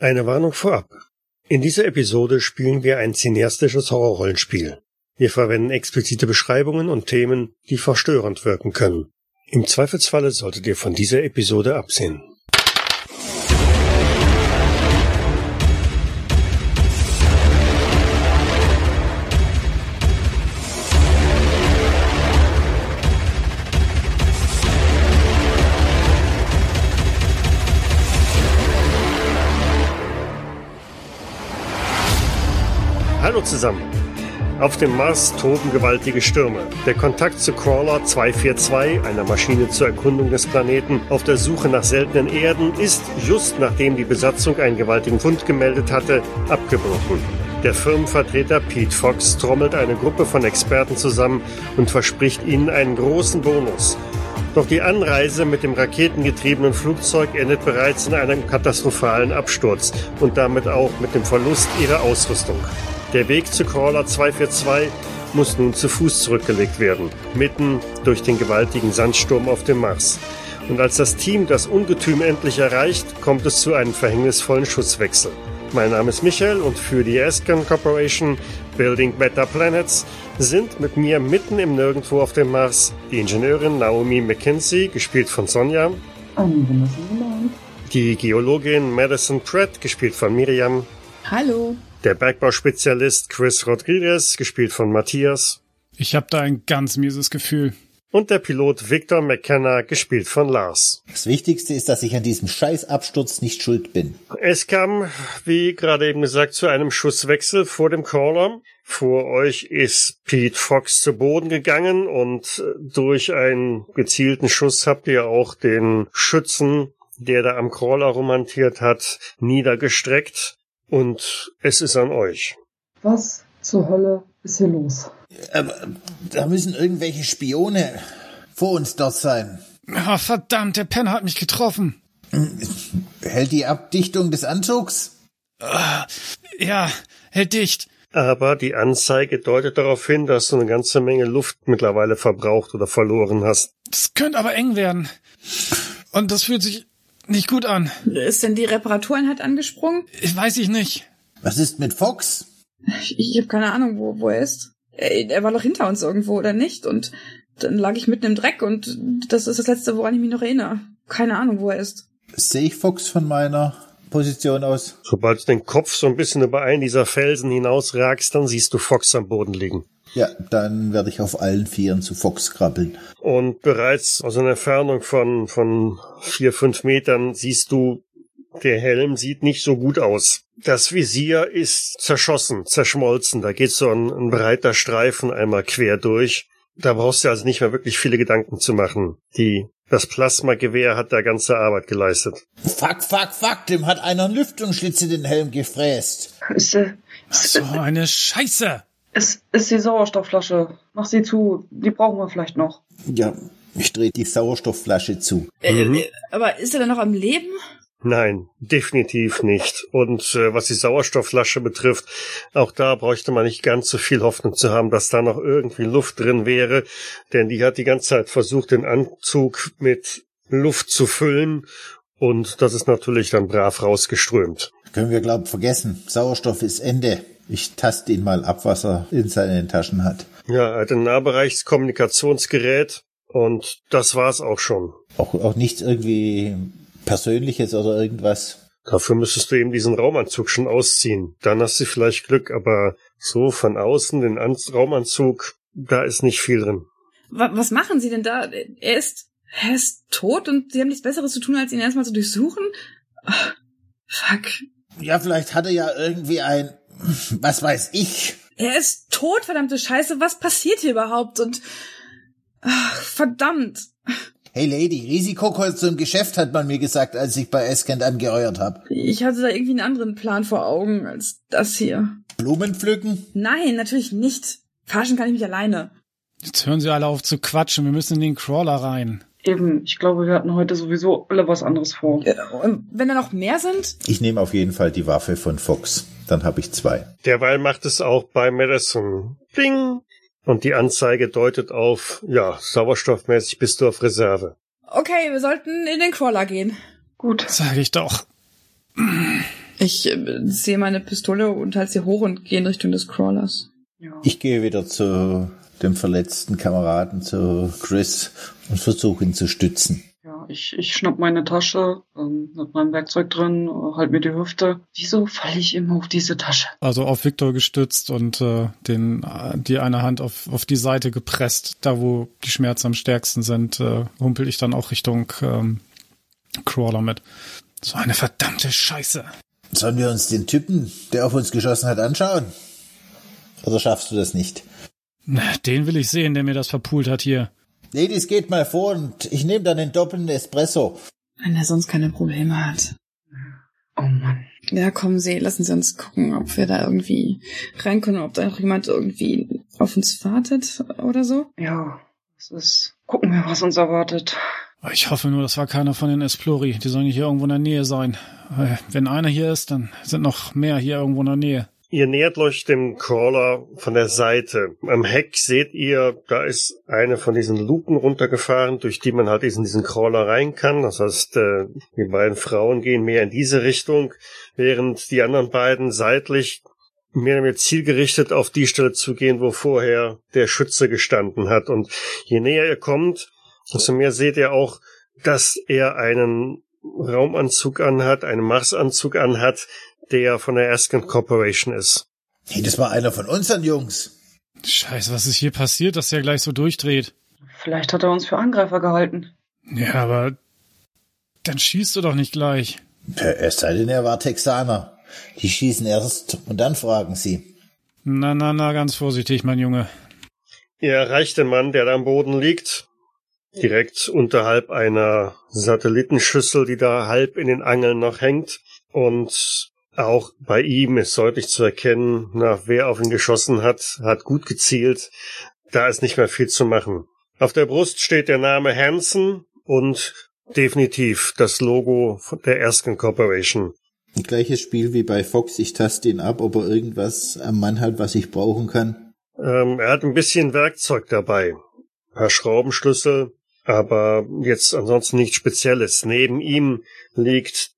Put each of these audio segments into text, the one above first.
Eine Warnung vorab. In dieser Episode spielen wir ein cineastisches Horrorrollenspiel. Wir verwenden explizite Beschreibungen und Themen, die verstörend wirken können. Im Zweifelsfalle solltet ihr von dieser Episode absehen. Hallo zusammen. Auf dem Mars toben gewaltige Stürme. Der Kontakt zu Crawler 242, einer Maschine zur Erkundung des Planeten, auf der Suche nach seltenen Erden, ist, just nachdem die Besatzung einen gewaltigen Fund gemeldet hatte, abgebrochen. Der Firmenvertreter Pete Fox trommelt eine Gruppe von Experten zusammen und verspricht ihnen einen großen Bonus. Doch die Anreise mit dem raketengetriebenen Flugzeug endet bereits in einem katastrophalen Absturz und damit auch mit dem Verlust ihrer Ausrüstung. Der Weg zu Crawler 242 muss nun zu Fuß zurückgelegt werden, mitten durch den gewaltigen Sandsturm auf dem Mars. Und als das Team das Ungetüm endlich erreicht, kommt es zu einem verhängnisvollen Schusswechsel. Mein Name ist Michael und für die Ascan Corporation Building Better Planets sind mit mir mitten im Nirgendwo auf dem Mars die Ingenieurin Naomi McKinsey, gespielt von Sonja, die Geologin Madison Pratt, gespielt von Miriam, Hallo. Der Bergbauspezialist Chris Rodriguez, gespielt von Matthias, Ich habe da ein ganz mieses Gefühl. und der Pilot Victor McKenna, gespielt von Lars. Das Wichtigste ist, dass ich an diesem Scheißabsturz nicht schuld bin. Es kam, wie gerade eben gesagt, zu einem Schusswechsel vor dem Caller. Vor euch ist Pete Fox zu Boden gegangen und durch einen gezielten Schuss habt ihr auch den Schützen, der da am Crawler romantiert hat, niedergestreckt. Und es ist an euch. Was zur Hölle ist hier los? Aber da müssen irgendwelche Spione vor uns dort sein. Ah, verdammt, der Penner hat mich getroffen. Hält die Abdichtung des Anzugs? Ja, hält dicht. Aber die Anzeige deutet darauf hin, dass du eine ganze Menge Luft mittlerweile verbraucht oder verloren hast. Das könnte aber eng werden. Und das fühlt sich nicht gut an. Ist denn die Reparatureinheit angesprungen? Ich weiß ich nicht. Was ist mit Fox? Ich, ich habe keine Ahnung, wo, wo er ist. Er, er war doch hinter uns irgendwo, oder nicht? Und dann lag ich mitten im Dreck und das ist das Letzte, woran ich mich noch erinnere. Keine Ahnung, wo er ist. Sehe ich Fox von meiner Position aus? Sobald du den Kopf so ein bisschen über einen dieser Felsen hinausragst, dann siehst du Fox am Boden liegen. Ja, dann werde ich auf allen Vieren zu Fox krabbeln. Und bereits aus einer Entfernung von, von vier, fünf Metern siehst du, der Helm sieht nicht so gut aus. Das Visier ist zerschossen, zerschmolzen. Da geht so ein, ein breiter Streifen einmal quer durch. Da brauchst du also nicht mehr wirklich viele Gedanken zu machen. Die, das Plasmagewehr hat da ganze Arbeit geleistet. Fuck, fuck, fuck, dem hat einer einen Lüftungsschlitz in den Helm gefräst. So eine Scheiße. Ist, ist die Sauerstoffflasche. Mach sie zu. Die brauchen wir vielleicht noch. Ja, ich drehe die Sauerstoffflasche zu. Mhm. Äh, aber ist er denn noch am Leben? Nein, definitiv nicht. Und äh, was die Sauerstoffflasche betrifft, auch da bräuchte man nicht ganz so viel Hoffnung zu haben, dass da noch irgendwie Luft drin wäre, denn die hat die ganze Zeit versucht, den Anzug mit Luft zu füllen und das ist natürlich dann brav rausgeströmt. Können wir, glaub, vergessen. Sauerstoff ist Ende. Ich taste ihn mal ab, was er in seinen Taschen hat. Ja, er hat ein Nahbereichskommunikationsgerät und das war's auch schon. Auch, auch nichts irgendwie Persönliches oder irgendwas. Dafür müsstest du eben diesen Raumanzug schon ausziehen. Dann hast du vielleicht Glück, aber so von außen den An Raumanzug, da ist nicht viel drin. Wa was machen Sie denn da? Er ist, er ist tot und Sie haben nichts Besseres zu tun, als ihn erstmal zu durchsuchen? Ah, fuck. Ja, vielleicht hat er ja irgendwie ein, was weiß ich. Er ist tot, verdammte Scheiße. Was passiert hier überhaupt? Und ach, verdammt. Hey Lady, Risikokurs zum Geschäft hat man mir gesagt, als ich bei Escant angeheuert habe. Ich hatte da irgendwie einen anderen Plan vor Augen als das hier. Blumen pflücken? Nein, natürlich nicht. Verarschen kann ich mich alleine. Jetzt hören sie alle auf zu quatschen. Wir müssen in den Crawler rein. Eben, ich glaube, wir hatten heute sowieso alle was anderes vor. Äh, und wenn da noch mehr sind? Ich nehme auf jeden Fall die Waffe von Fox. Dann habe ich zwei. Derweil macht es auch bei Madison. Ding! Und die Anzeige deutet auf, ja, sauerstoffmäßig bist du auf Reserve. Okay, wir sollten in den Crawler gehen. Gut. Sag ich doch. Ich äh, sehe meine Pistole und halte sie hoch und gehe in Richtung des Crawlers. Ja. Ich gehe wieder zu dem verletzten Kameraden, zu Chris und versuche ihn zu stützen. Ich, ich schnapp meine Tasche ähm, mit meinem Werkzeug drin, halt mir die Hüfte. Wieso falle ich immer auf diese Tasche? Also auf Victor gestützt und äh, den, äh, die eine Hand auf, auf die Seite gepresst, da wo die Schmerzen am stärksten sind, äh, humpel ich dann auch Richtung ähm, Crawler mit. So eine verdammte Scheiße. Sollen wir uns den Typen, der auf uns geschossen hat, anschauen? Oder schaffst du das nicht? Na, Den will ich sehen, der mir das verpult hat hier. Ladies, geht mal vor und ich nehme dann den doppelten Espresso. Wenn er sonst keine Probleme hat. Oh Mann. Ja, kommen Sie, lassen Sie uns gucken, ob wir da irgendwie rein können, ob da noch jemand irgendwie auf uns wartet oder so. Ja, es ist. Gucken wir, was uns erwartet. Ich hoffe nur, das war keiner von den Esplori. Die sollen hier irgendwo in der Nähe sein. Wenn einer hier ist, dann sind noch mehr hier irgendwo in der Nähe. Ihr nähert euch dem Crawler von der Seite. Am Heck seht ihr, da ist eine von diesen Luken runtergefahren, durch die man halt in diesen Crawler rein kann. Das heißt, äh, die beiden Frauen gehen mehr in diese Richtung, während die anderen beiden seitlich mehr oder weniger zielgerichtet auf die Stelle zugehen, wo vorher der Schütze gestanden hat. Und je näher ihr kommt, desto mehr seht ihr auch, dass er einen Raumanzug anhat, einen Marsanzug anhat, der von der Erskine Corporation ist. Hey, das war einer von unseren Jungs. Scheiße, was ist hier passiert, dass der gleich so durchdreht? Vielleicht hat er uns für Angreifer gehalten. Ja, aber dann schießt du doch nicht gleich. Es sei denn, er war Texaner. Die schießen erst und dann fragen sie. Na, na, na, ganz vorsichtig, mein Junge. Ihr erreicht den Mann, der da am Boden liegt, direkt unterhalb einer Satellitenschüssel, die da halb in den Angeln noch hängt. Und auch bei ihm ist deutlich zu erkennen, nach wer auf ihn geschossen hat, hat gut gezielt. Da ist nicht mehr viel zu machen. Auf der Brust steht der Name Hansen und definitiv das Logo der Erskine Corporation. Gleiches Spiel wie bei Fox. Ich taste ihn ab, ob er irgendwas am Mann hat, was ich brauchen kann. Ähm, er hat ein bisschen Werkzeug dabei. Ein paar Schraubenschlüssel, aber jetzt ansonsten nichts Spezielles. Neben ihm liegt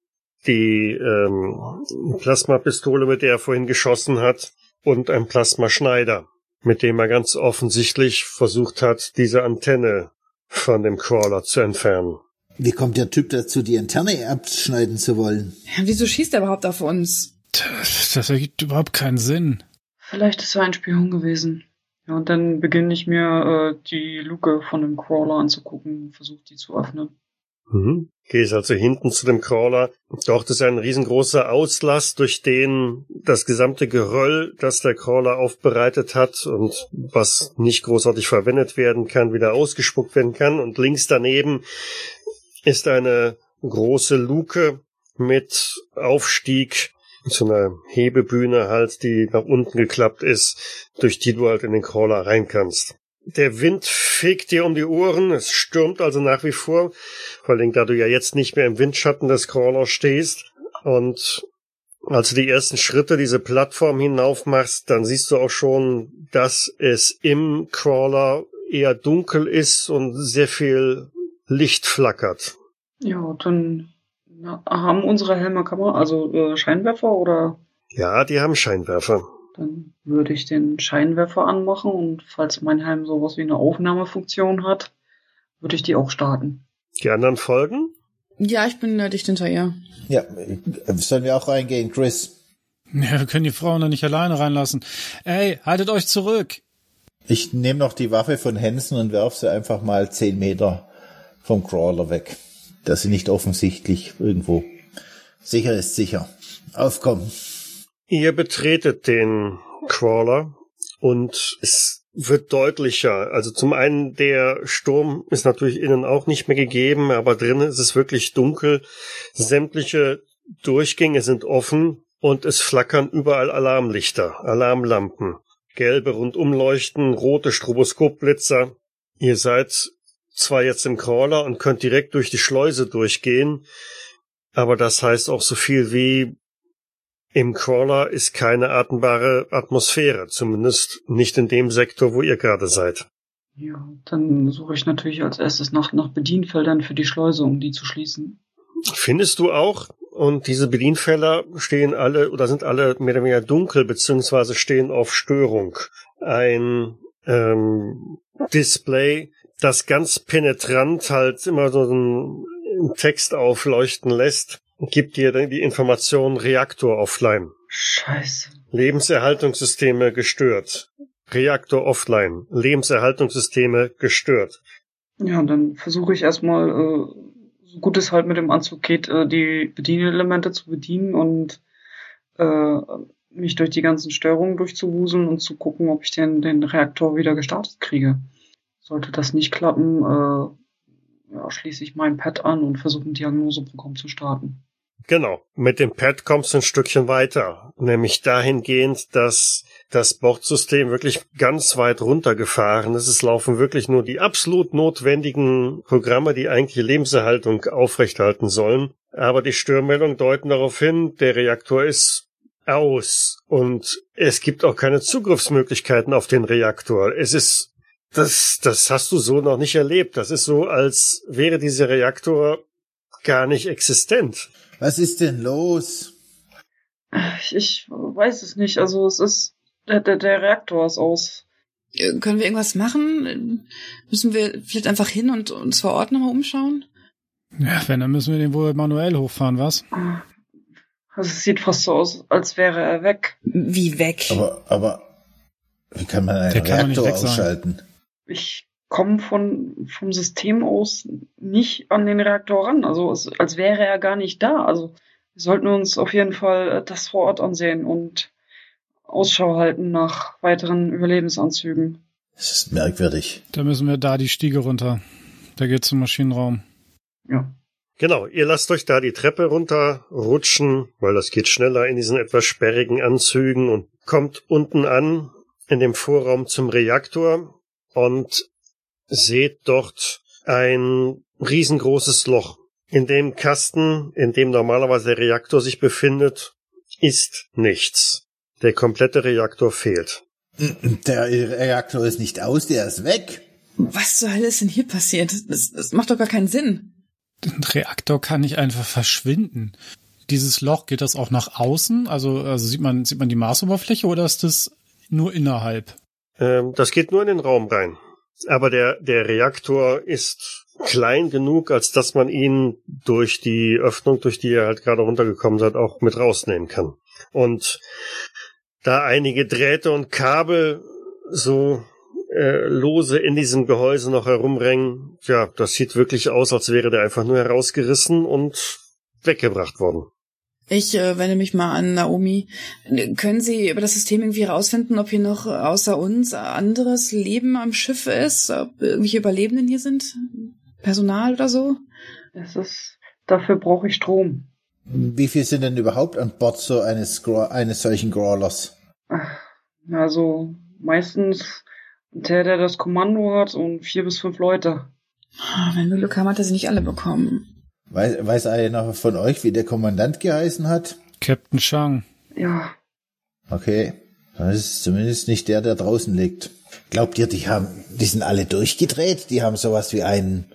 die ähm, Plasmapistole, mit der er vorhin geschossen hat, und ein Plasmaschneider, mit dem er ganz offensichtlich versucht hat, diese Antenne von dem Crawler zu entfernen. Wie kommt der Typ dazu, die Antenne abschneiden zu wollen? Ja, wieso schießt er überhaupt auf uns? Das, das ergibt überhaupt keinen Sinn. Vielleicht ist er ein Spion gewesen. Ja, und dann beginne ich mir äh, die Luke von dem Crawler anzugucken, versuche die zu öffnen. Mhm. Gehst also hinten zu dem Crawler. Dort ist ein riesengroßer Auslass, durch den das gesamte Geröll, das der Crawler aufbereitet hat und was nicht großartig verwendet werden kann, wieder ausgespuckt werden kann. Und links daneben ist eine große Luke mit Aufstieg, so einer Hebebühne halt, die nach unten geklappt ist, durch die du halt in den Crawler rein kannst. Der Wind fegt dir um die Ohren, es stürmt also nach wie vor, vor allem da du ja jetzt nicht mehr im Windschatten des Crawlers stehst und als du die ersten Schritte diese Plattform hinauf machst, dann siehst du auch schon, dass es im Crawler eher dunkel ist und sehr viel Licht flackert. Ja, dann haben unsere Helme Kamera, also äh, Scheinwerfer oder Ja, die haben Scheinwerfer. Dann würde ich den Scheinwerfer anmachen und falls mein Helm sowas wie eine Aufnahmefunktion hat, würde ich die auch starten. Die anderen folgen? Ja, ich bin dicht hinter ihr. Ja, sollen wir auch reingehen, Chris? Ja, wir können die Frauen da nicht alleine reinlassen. Ey, haltet euch zurück. Ich nehme noch die Waffe von Hansen und werf sie einfach mal zehn Meter vom Crawler weg. Dass sie nicht offensichtlich irgendwo. Sicher ist sicher. Aufkommen. Ihr betretet den Crawler und es wird deutlicher. Also zum einen der Sturm ist natürlich innen auch nicht mehr gegeben, aber drinnen ist es wirklich dunkel. Sämtliche Durchgänge sind offen und es flackern überall Alarmlichter, Alarmlampen. Gelbe Rundumleuchten, rote Stroboskopblitzer. Ihr seid zwar jetzt im Crawler und könnt direkt durch die Schleuse durchgehen, aber das heißt auch so viel wie im Crawler ist keine atembare Atmosphäre, zumindest nicht in dem Sektor, wo ihr gerade seid. Ja, dann suche ich natürlich als erstes nach, nach Bedienfeldern für die Schleuse, um die zu schließen. Findest du auch, und diese Bedienfelder stehen alle oder sind alle mehr oder weniger dunkel beziehungsweise stehen auf Störung. Ein ähm, Display, das ganz penetrant halt immer so einen Text aufleuchten lässt, gibt dir dann die Information Reaktor offline. Scheiße. Lebenserhaltungssysteme gestört. Reaktor offline. Lebenserhaltungssysteme gestört. Ja, dann versuche ich erstmal, äh, so gut es halt mit dem Anzug geht, äh, die Bedienelemente zu bedienen und äh, mich durch die ganzen Störungen durchzuwuseln und zu gucken, ob ich den, den Reaktor wieder gestartet kriege. Sollte das nicht klappen, äh, ja, schließe ich mein Pad an und versuche ein Diagnoseprogramm zu starten. Genau. Mit dem Pad kommst du ein Stückchen weiter. Nämlich dahingehend, dass das Bordsystem wirklich ganz weit runtergefahren ist. Es laufen wirklich nur die absolut notwendigen Programme, die eigentliche Lebenserhaltung aufrechthalten sollen. Aber die Störmeldungen deuten darauf hin, der Reaktor ist aus und es gibt auch keine Zugriffsmöglichkeiten auf den Reaktor. Es ist, das, das hast du so noch nicht erlebt. Das ist so, als wäre dieser Reaktor gar nicht existent. Was ist denn los? Ich, ich weiß es nicht. Also es ist, der, der, der Reaktor ist aus. Äh, Können wir irgendwas machen? Müssen wir vielleicht einfach hin und uns vor Ort nochmal umschauen? Ja, wenn, dann müssen wir den wohl manuell hochfahren, was? Also es sieht fast so aus, als wäre er weg. Wie weg? Aber, aber, wie kann man einen Der kann doch nicht Reaktor ausschalten? Ich komme von vom System aus nicht an den Reaktor ran. Also es, als wäre er gar nicht da. Also wir sollten uns auf jeden Fall äh, das vor Ort ansehen und Ausschau halten nach weiteren Überlebensanzügen. Das ist merkwürdig. Da müssen wir da die Stiege runter. Da geht's zum Maschinenraum. Ja. Genau, ihr lasst euch da die Treppe runterrutschen, weil das geht schneller in diesen etwas sperrigen Anzügen und kommt unten an in dem Vorraum zum Reaktor und seht dort ein riesengroßes Loch. In dem Kasten, in dem normalerweise der Reaktor sich befindet, ist nichts. Der komplette Reaktor fehlt. Der Reaktor ist nicht aus, der ist weg. Was zur Hölle ist denn hier passiert? Das, das macht doch gar keinen Sinn. Ein Reaktor kann nicht einfach verschwinden. Dieses Loch, geht das auch nach außen? Also, also sieht man, sieht man die Marsoberfläche oder ist das nur innerhalb? Ähm, das geht nur in den Raum rein. Aber der, der Reaktor ist klein genug, als dass man ihn durch die Öffnung, durch die er halt gerade runtergekommen seid, auch mit rausnehmen kann. Und da einige Drähte und Kabel so äh, lose in diesem Gehäuse noch herumrängen, ja, das sieht wirklich aus, als wäre der einfach nur herausgerissen und weggebracht worden. Ich äh, wende mich mal an Naomi. Können Sie über das System irgendwie herausfinden, ob hier noch außer uns anderes Leben am Schiff ist? Ob irgendwelche Überlebenden hier sind? Personal oder so? Es ist, dafür brauche ich Strom. Wie viel sind denn überhaupt an Bord so eines, eines solchen Crawlers? Also meistens der, der das Kommando hat und vier bis fünf Leute. Ah, Wenn wir Glück haben, hat er sie nicht alle bekommen. Weiß, weiß einer von euch, wie der Kommandant geheißen hat? Captain Chang. Ja, Okay. Das ist zumindest nicht der, der draußen liegt. Glaubt ihr, die haben, die sind alle durchgedreht? Die haben sowas wie einen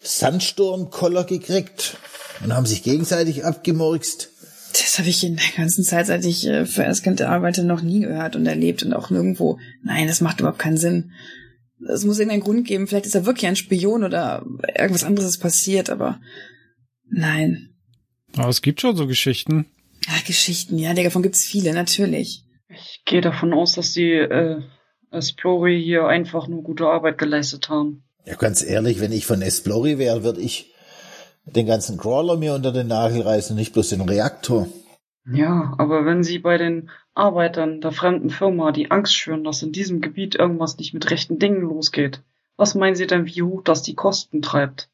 Sandsturmkoller gekriegt und haben sich gegenseitig abgemurkst? Das habe ich in der ganzen Zeit, seit ich äh, für Erskant arbeite, noch nie gehört und erlebt und auch nirgendwo. Nein, das macht überhaupt keinen Sinn. Es muss irgendeinen Grund geben. Vielleicht ist er wirklich ein Spion oder irgendwas anderes ist passiert, aber nein. Aber es gibt schon so Geschichten. Ja, Geschichten, ja, davon gibt's viele, natürlich. ich gehe davon aus, dass die äh, Explorer hier einfach nur gute Arbeit geleistet haben. Ja, ganz ehrlich, wenn ich von Esplori wäre, würde ich den ganzen Crawler mir unter den Nagel reißen und nicht bloß den Reaktor. Ja, aber wenn sie bei den Arbeitern der fremden Firma die Angst schüren, dass in diesem Gebiet irgendwas nicht mit rechten Dingen losgeht, was meinen sie denn, wie hoch das die Kosten treibt?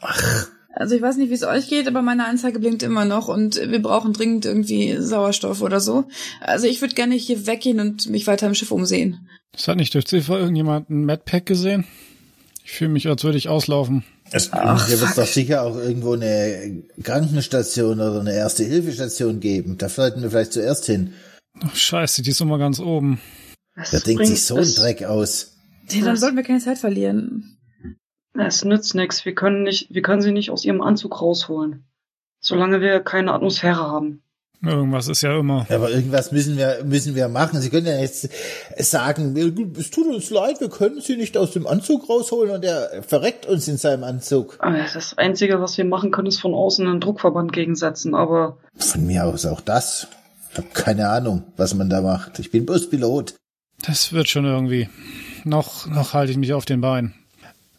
Ach, Also ich weiß nicht, wie es euch geht, aber meine Anzeige blinkt immer noch und wir brauchen dringend irgendwie Sauerstoff oder so. Also ich würde gerne hier weggehen und mich weiter im Schiff umsehen. Das hat nicht durch Ziffer irgendjemand ein Madpack gesehen? Ich fühle mich, als würde ich auslaufen. Es, Ach, hier wird doch sicher auch irgendwo eine Krankenstation oder eine Erste-Hilfe-Station geben. Da sollten wir vielleicht zuerst hin. Ach, scheiße, die ist immer ganz oben. Es Wer denkt bringt- sich so es- Dreck aus? Ja, dann sollten wir keine Zeit verlieren. Es nützt nichts. Wir können nicht, wir können sie nicht aus ihrem Anzug rausholen. Solange wir keine Atmosphäre haben. Irgendwas ist ja immer. Aber irgendwas müssen wir, müssen wir machen. Sie können ja jetzt sagen, es tut uns leid, wir können Sie nicht aus dem Anzug rausholen und er verreckt uns in seinem Anzug. Das Einzige, was wir machen können, ist von außen einen Druckverband gegensetzen, aber. Von mir aus auch das. Ich habe keine Ahnung, was man da macht. Ich bin bloß Pilot. Das wird schon irgendwie. Noch, noch halte ich mich auf den Beinen.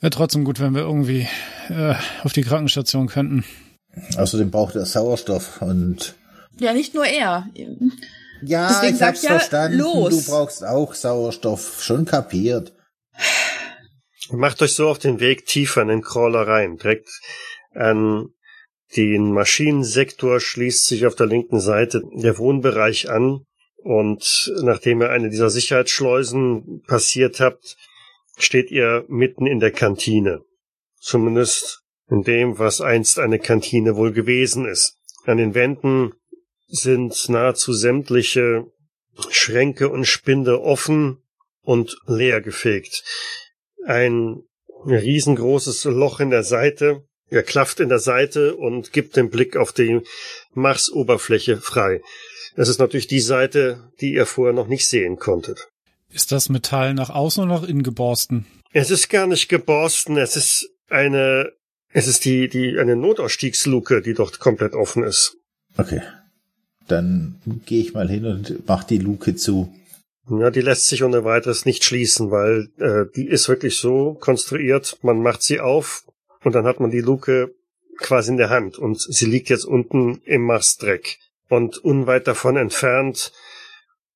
Wäre trotzdem gut, wenn wir irgendwie äh, auf die Krankenstation könnten. Außerdem braucht er Sauerstoff und ja, nicht nur er. Ja, Deswegen ich hab's ja, verstanden. Los. Du brauchst auch Sauerstoff. Schon kapiert. Macht euch so auf den Weg tiefer in den Crawler rein. Direkt an den Maschinensektor schließt sich auf der linken Seite der Wohnbereich an. Und nachdem ihr eine dieser Sicherheitsschleusen passiert habt, steht ihr mitten in der Kantine. Zumindest in dem, was einst eine Kantine wohl gewesen ist. An den Wänden sind nahezu sämtliche Schränke und Spinde offen und leer gefegt. Ein riesengroßes Loch in der Seite, er klafft in der Seite und gibt den Blick auf die Marsoberfläche frei. Das ist natürlich die Seite, die ihr vorher noch nicht sehen konntet. Ist das Metall nach außen oder nach innen geborsten? Es ist gar nicht geborsten, es ist eine, es ist die, die, eine Notausstiegsluke, die dort komplett offen ist. Okay. Dann gehe ich mal hin und mach die Luke zu. Ja, die lässt sich ohne weiteres nicht schließen, weil äh, die ist wirklich so konstruiert, man macht sie auf und dann hat man die Luke quasi in der Hand und sie liegt jetzt unten im Marsdreck. Und unweit davon entfernt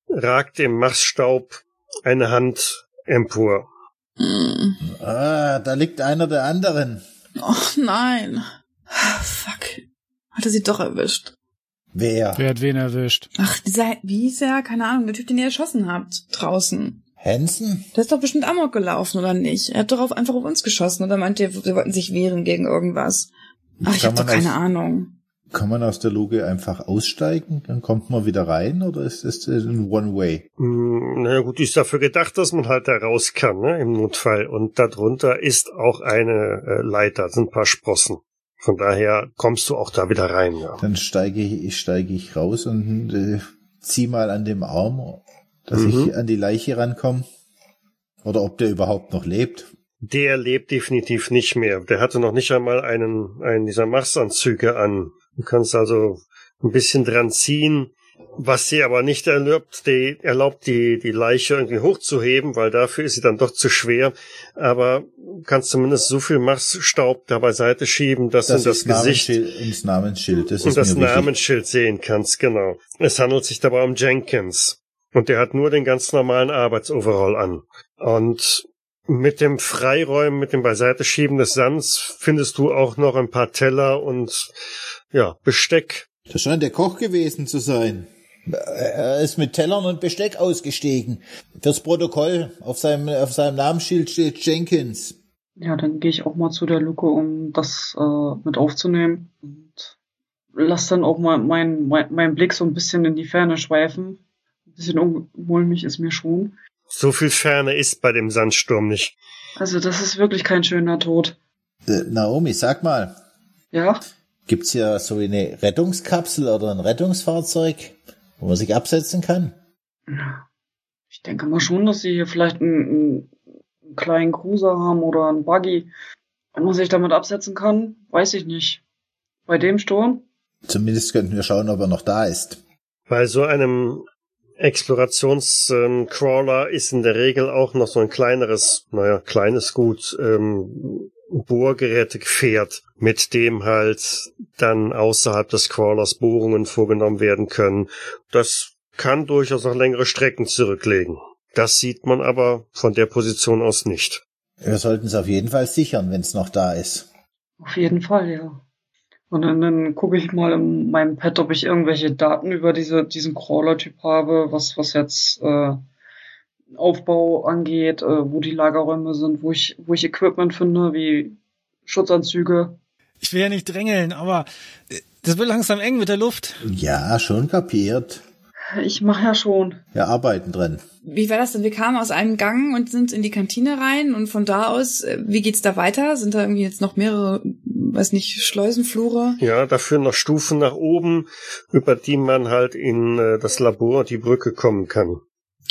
ragt im Marsstaub eine Hand empor. Mm. Ah, da liegt einer der anderen. Och nein. Fuck. Hat er sie doch erwischt. Wer? Wer hat wen erwischt? Ach, dieser, wie hieß er? Keine Ahnung, der Typ, den ihr erschossen habt, draußen. Hansen? Der ist doch bestimmt Amok gelaufen, oder nicht? Er hat doch auf, einfach auf uns geschossen, oder meint ihr, wir wollten sich wehren gegen irgendwas? Ach, ich hab doch keine aus, Ahnung. Kann man aus der Luke einfach aussteigen? Dann kommt man wieder rein, oder ist das ein One-Way? Mm, naja gut, ist dafür gedacht, dass man halt da raus kann, ne, im Notfall. Und darunter ist auch eine äh, Leiter, sind ein paar Sprossen. Von daher kommst du auch da wieder rein. Ja. Dann steige ich, steige ich raus und äh, zieh mal an dem Arm, dass mhm. ich an die Leiche rankomme. Oder ob der überhaupt noch lebt. Der lebt definitiv nicht mehr. Der hatte noch nicht einmal einen, einen dieser Marsanzüge an. Du kannst also ein bisschen dran ziehen was sie aber nicht erlaubt, die, erlaubt, die, die Leiche irgendwie hochzuheben, weil dafür ist sie dann doch zu schwer. Aber kannst zumindest so viel Marsstaub da beiseite schieben, dass das du das Gesicht ins Namensschild, das und das Namensschild sehen kannst, genau. Es handelt sich dabei um Jenkins. Und der hat nur den ganz normalen Arbeitsoverall an. Und mit dem Freiräumen, mit dem Beiseiteschieben des Sands findest du auch noch ein paar Teller und ja, Besteck. Das scheint der Koch gewesen zu sein. Er ist mit Tellern und Besteck ausgestiegen. Fürs Protokoll auf seinem, auf seinem Namensschild steht Jenkins. Ja, dann gehe ich auch mal zu der Luke, um das äh, mit aufzunehmen. Und lass dann auch mal meinen mein, mein Blick so ein bisschen in die Ferne schweifen. Ein bisschen unmulmig ist mir schon. So viel Ferne ist bei dem Sandsturm nicht. Also das ist wirklich kein schöner Tod. Äh, Naomi, sag mal. Ja? Gibt's ja so eine Rettungskapsel oder ein Rettungsfahrzeug? wo man sich absetzen kann? Ich denke mal schon, dass sie hier vielleicht einen, einen kleinen Cruiser haben oder einen Buggy. Wenn man sich damit absetzen kann, weiß ich nicht. Bei dem Sturm? Zumindest könnten wir schauen, ob er noch da ist. Bei so einem Explorationscrawler ähm, ist in der Regel auch noch so ein kleineres, naja, kleines Gut, ähm, Bohrgerätegefährt, mit dem halt dann außerhalb des Crawlers Bohrungen vorgenommen werden können. Das kann durchaus noch längere Strecken zurücklegen. Das sieht man aber von der Position aus nicht. Wir sollten es auf jeden Fall sichern, wenn es noch da ist. Auf jeden Fall, ja. Und dann, dann gucke ich mal in meinem Pad, ob ich irgendwelche Daten über diese, diesen Crawler-Typ habe, was, was jetzt äh, Aufbau angeht, äh, wo die Lagerräume sind, wo ich, wo ich Equipment finde, wie Schutzanzüge. Ich will ja nicht drängeln, aber äh, das wird langsam eng mit der Luft. Ja, schon kapiert. Ich mache ja schon. Wir arbeiten dran. Wie war das denn? Wir kamen aus einem Gang und sind in die Kantine rein und von da aus, äh, wie geht's da weiter? Sind da irgendwie jetzt noch mehrere weiß nicht, Schleusenflure. Ja, dafür noch Stufen nach oben, über die man halt in äh, das Labor, die Brücke kommen kann.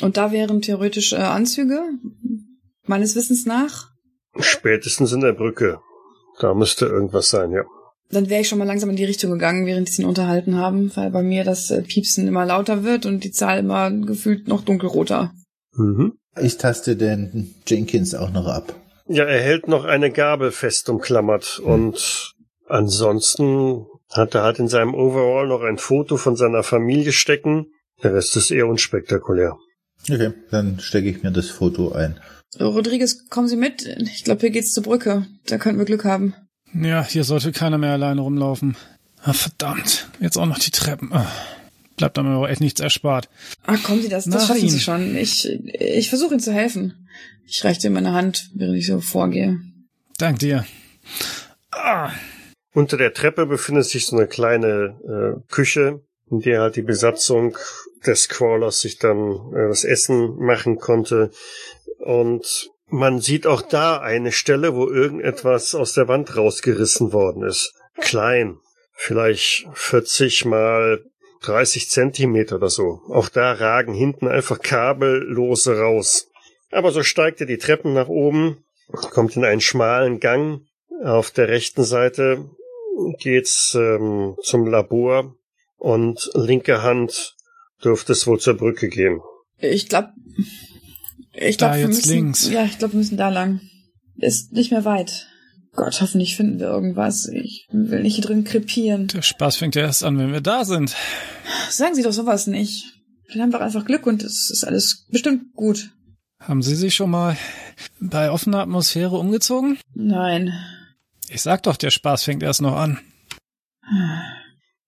Und da wären theoretisch äh, Anzüge, meines Wissens nach. Spätestens in der Brücke. Da müsste irgendwas sein, ja. Dann wäre ich schon mal langsam in die Richtung gegangen, während die sich unterhalten haben, weil bei mir das äh, Piepsen immer lauter wird und die Zahl immer gefühlt noch dunkelroter. Mhm. Ich taste den Jenkins auch noch ab. Ja, er hält noch eine Gabel fest umklammert und ansonsten hat er halt in seinem Overall noch ein Foto von seiner Familie stecken. Der Rest ist eher unspektakulär. Okay, dann stecke ich mir das Foto ein. Rodriguez, kommen Sie mit? Ich glaube, hier geht's zur Brücke. Da könnten wir Glück haben. Ja, hier sollte keiner mehr alleine rumlaufen. Ah, verdammt, jetzt auch noch die Treppen. Ah, bleibt einem aber echt nichts erspart. Ach, kommen Sie, das, das schaffen Ihnen. Sie schon. Ich, ich versuche Ihnen zu helfen. Ich reiche dir meine Hand, während ich so vorgehe. Dank dir. Ah, Unter der Treppe befindet sich so eine kleine äh, Küche, in der halt die Besatzung des Crawlers sich dann äh, das Essen machen konnte. Und man sieht auch da eine Stelle, wo irgendetwas aus der Wand rausgerissen worden ist. Klein. Vielleicht 40 mal 30 Zentimeter oder so. Auch da ragen hinten einfach kabellose raus. Aber so steigt er die Treppen nach oben, kommt in einen schmalen Gang. Auf der rechten Seite geht's ähm, zum Labor und linke Hand dürfte es wohl zur Brücke gehen. Ich glaube, ich glaube, wir jetzt müssen, links. ja, ich glaube, wir müssen da lang. Ist nicht mehr weit. Gott, hoffentlich finden wir irgendwas. Ich will nicht hier drin krepieren. der Spaß fängt ja erst an, wenn wir da sind. Sagen Sie doch sowas nicht. Dann haben wir einfach Glück und es ist alles bestimmt gut. Haben Sie sich schon mal bei offener Atmosphäre umgezogen? Nein. Ich sag doch, der Spaß fängt erst noch an.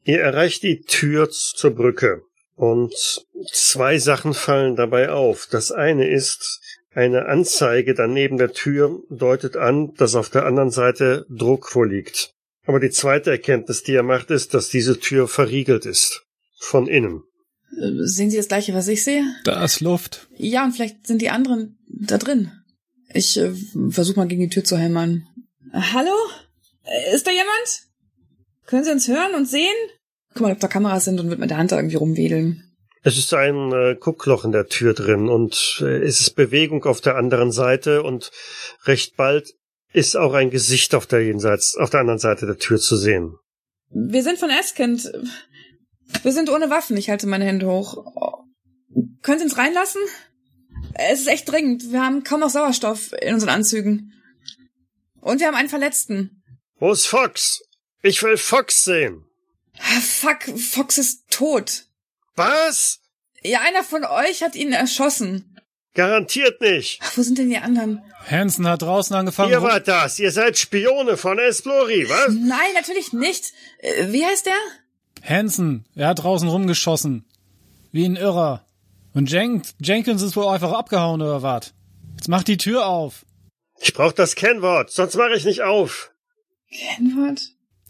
Ihr erreicht die Tür zur Brücke und zwei Sachen fallen dabei auf. Das eine ist, eine Anzeige daneben der Tür deutet an, dass auf der anderen Seite Druck vorliegt. Aber die zweite Erkenntnis, die er macht, ist, dass diese Tür verriegelt ist. Von innen. Sehen Sie das gleiche, was ich sehe? Da ist Luft. Ja, und vielleicht sind die anderen da drin. Ich äh, versuche mal gegen die Tür zu hämmern. Hallo? Äh, Ist da jemand? Können Sie uns hören und sehen? Guck mal, ob da Kameras sind und wird mit der Hand da irgendwie rumwedeln. Es ist ein äh, Guckloch in der Tür drin und äh, es ist Bewegung auf der anderen Seite und recht bald ist auch ein Gesicht auf der jenseits, auf der anderen Seite der Tür zu sehen. Wir sind von Eskind. Wir sind ohne Waffen. Ich halte meine Hände hoch. Können Sie uns reinlassen? Es ist echt dringend. Wir haben kaum noch Sauerstoff in unseren Anzügen. Und wir haben einen Verletzten. Wo ist Fox? Ich will Fox sehen. Ah, Fuck, Fox ist tot. Was? Ja, einer von euch hat ihn erschossen. Garantiert nicht. Ach, wo sind denn die anderen? Hansen hat draußen angefangen. Ihr wart das. Ihr seid Spione von Esplori, was? Nein, natürlich nicht. Äh, Wie heißt der? Hansen, er hat draußen rumgeschossen. Wie ein Irrer. Und Jen Jenkins ist wohl einfach abgehauen oder was? Jetzt mach die Tür auf. Ich brauch das Kennwort, sonst mache ich nicht auf. Kennwort?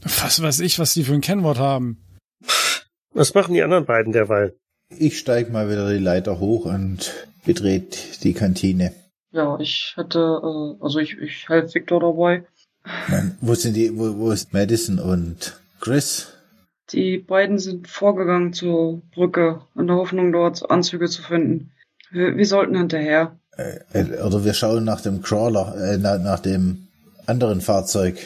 Was weiß ich, was die für ein Kennwort haben. Was machen die anderen beiden derweil? Ich steig mal wieder die Leiter hoch und betrete die Kantine. Ja, ich hätte, äh, also ich, ich helfe Victor dabei. Mann, wo sind die, wo, wo ist Madison und Chris? Die beiden sind vorgegangen zur Brücke, in der Hoffnung, dort Anzüge zu finden. Wir, wir sollten hinterher. Äh, oder wir schauen nach dem Crawler, äh, nach, nach dem anderen Fahrzeug.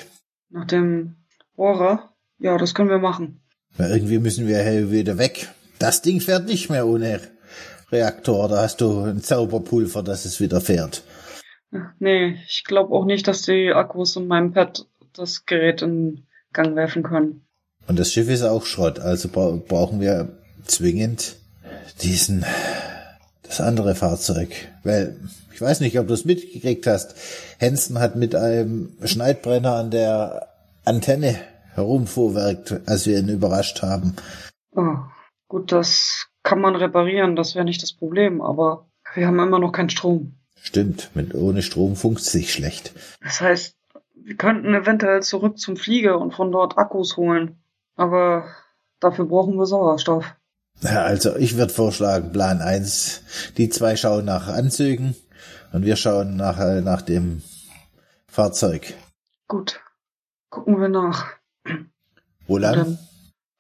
Nach dem Bohrer. Ja, das können wir machen. Weil irgendwie müssen wir hier wieder weg. Das Ding fährt nicht mehr ohne Reaktor. Da hast du ein Zauberpulver, dass es wieder fährt. Nee, ich glaube auch nicht, dass die Akkus in meinem Pad das Gerät in Gang werfen können. Und das Schiff ist auch Schrott. Also bra brauchen wir zwingend diesen, das andere Fahrzeug. Weil, ich weiß nicht, ob du es mitgekriegt hast. Hansen hat mit einem Schneidbrenner an der Antenne herumfuhrwerkt, als wir ihn überrascht haben. Oh, gut, das kann man reparieren, das wäre nicht das Problem, aber wir haben immer noch keinen Strom. Stimmt, mit ohne Strom funkt sich schlecht. Das heißt, wir könnten eventuell zurück zum Flieger und von dort Akkus holen. Aber dafür brauchen wir Sauerstoff. Ja, Also ich würde vorschlagen, Plan eins: die zwei schauen nach Anzügen und wir schauen nach, äh, nach dem Fahrzeug. Gut. Gucken wir nach. Wo lang?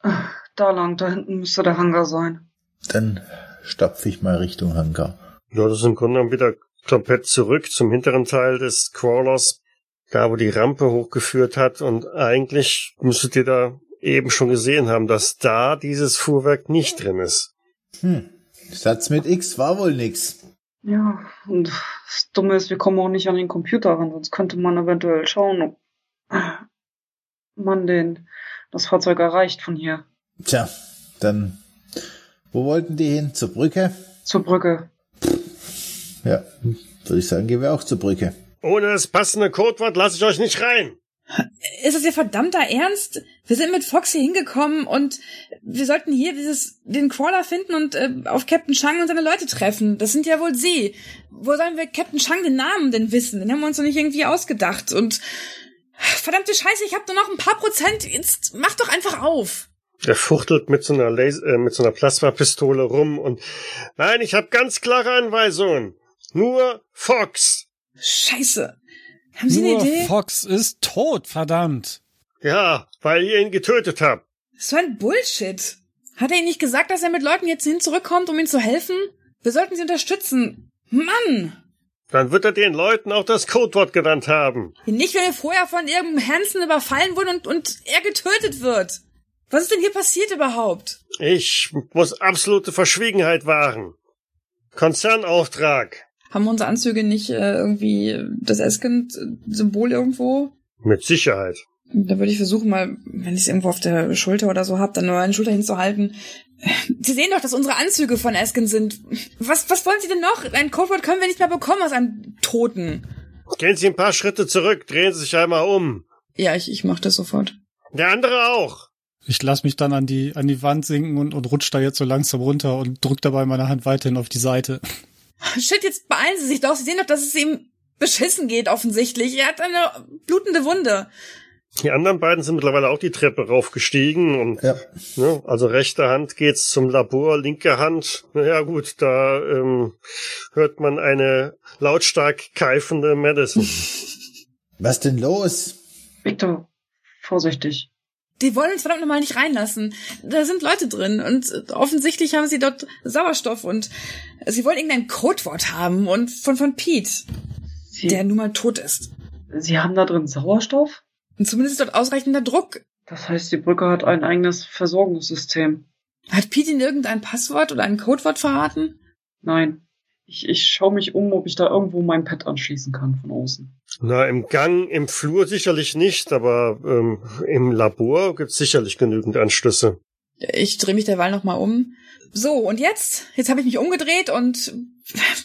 Dann, da lang, da hinten müsste der Hangar sein. Dann stapfe ich mal Richtung Hangar. Ja, das ist im Grunde genommen wieder komplett zurück zum hinteren Teil des Crawlers, da wo die Rampe hochgeführt hat. Und eigentlich müsstet ihr da eben schon gesehen haben, dass da dieses Fuhrwerk nicht drin ist. Hm. Satz mit X war wohl nix. Ja, und das Dumme ist, wir kommen auch nicht an den Computer ran, sonst könnte man eventuell schauen, ob man den, das Fahrzeug erreicht von hier. Tja, dann, wo wollten die hin? Zur Brücke? Zur Brücke. Ja, würde ich sagen, gehen wir auch zur Brücke. Ohne das passende Codewort lasse ich euch nicht rein. Ist das Ihr verdammter Ernst? Wir sind mit Foxy hingekommen und wir sollten hier dieses, den Crawler finden und äh, auf Captain Chang und seine Leute treffen. Das sind ja wohl Sie. Wo sollen wir Captain Chang den Namen denn wissen? Den haben wir uns doch nicht irgendwie ausgedacht. Und verdammte Scheiße, ich habe nur noch ein paar Prozent. Jetzt mach doch einfach auf. Er fuchtelt mit so einer Laser, äh, mit so einer Plasmapistole rum und nein, ich habe ganz klare Anweisungen. Nur Fox. Scheiße. Haben Sie Nur eine Idee? Fox ist tot, verdammt. Ja, weil ihr ihn getötet habt. So ein Bullshit. Hat er Ihnen nicht gesagt, dass er mit Leuten jetzt hin zurückkommt, um ihnen zu helfen? Wir sollten sie unterstützen. Mann! Dann wird er den Leuten auch das Codewort genannt haben. Nicht, wenn wir vorher von irgendeinem Hansen überfallen wurden und, und er getötet wird. Was ist denn hier passiert überhaupt? Ich muss absolute Verschwiegenheit wahren. Konzernauftrag. Haben unsere Anzüge nicht äh, irgendwie das Eskind-Symbol irgendwo? Mit Sicherheit. Da würde ich versuchen, mal, wenn ich es irgendwo auf der Schulter oder so hab, dann nur eine Schulter hinzuhalten. Sie sehen doch, dass unsere Anzüge von Eskin sind. Was, was wollen Sie denn noch? Ein Codewort können wir nicht mehr bekommen aus einem Toten. Gehen Sie ein paar Schritte zurück, drehen Sie sich einmal um. Ja, ich, ich mach das sofort. Der andere auch. Ich lass mich dann an die, an die Wand sinken und, und rutsch da jetzt so langsam runter und drück dabei meine Hand weiterhin auf die Seite. Shit, jetzt beeilen Sie sich doch. Sie sehen doch, dass es ihm beschissen geht, offensichtlich. Er hat eine blutende Wunde. Die anderen beiden sind mittlerweile auch die Treppe raufgestiegen und Ja. ne, also rechte Hand geht's zum Labor, linke Hand, naja gut, da ähm, hört man eine lautstark keifende Madison. Was denn los? Victor, vorsichtig. Die wollen uns verdammt nochmal nicht reinlassen. Da sind Leute drin und offensichtlich haben sie dort Sauerstoff und sie wollen irgendein Codewort haben und von, von Pete, Sie, der nun mal tot ist. Sie haben da drin Sauerstoff? Und zumindest ist dort ausreichender Druck. Das heißt, die Brücke hat ein eigenes Versorgungssystem. Hat Pete Ihnen irgendein Passwort oder ein Codewort verraten? Nein. Ich, ich schaue mich um, ob ich da irgendwo mein Pad anschließen kann von außen. Na, im Gang, im Flur sicherlich nicht, aber ähm, im Labor gibt's sicherlich genügend Anschlüsse. Ich drehe mich derweil nochmal um. So, und jetzt? Jetzt habe ich mich umgedreht und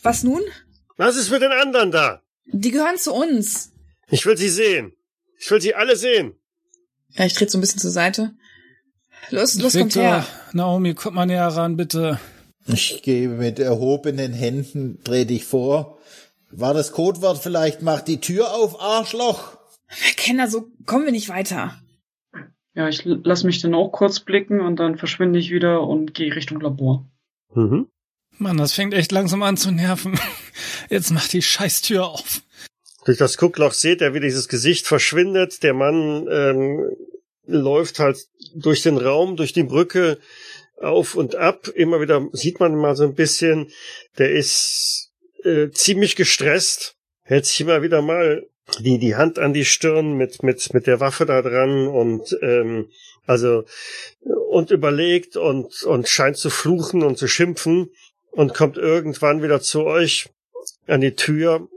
was nun? Was ist mit den anderen da? Die gehören zu uns. Ich will sie sehen. Ich will sie alle sehen. Ja, ich trete so ein bisschen zur Seite. Los, los, kommt Victor, her. Naomi, komm mal näher ran, bitte. Ich gehe mit erhobenen Händen, dreh dich vor. War das Codewort vielleicht, mach die Tür auf, Arschloch? Kenner, so kommen wir nicht weiter. Ja, ich lass mich dann auch kurz blicken und dann verschwinde ich wieder und gehe Richtung Labor. Mhm. Mann, das fängt echt langsam an zu nerven. Jetzt mach die Scheißtür auf. Durch das Guckloch seht ihr, wie dieses Gesicht verschwindet. Der Mann ähm, läuft halt durch den Raum, durch die Brücke auf und ab. Immer wieder sieht man mal so ein bisschen. Der ist äh, ziemlich gestresst, hält sich immer wieder mal die, die Hand an die Stirn mit, mit, mit der Waffe da dran und ähm, also und überlegt und, und scheint zu fluchen und zu schimpfen und kommt irgendwann wieder zu euch an die Tür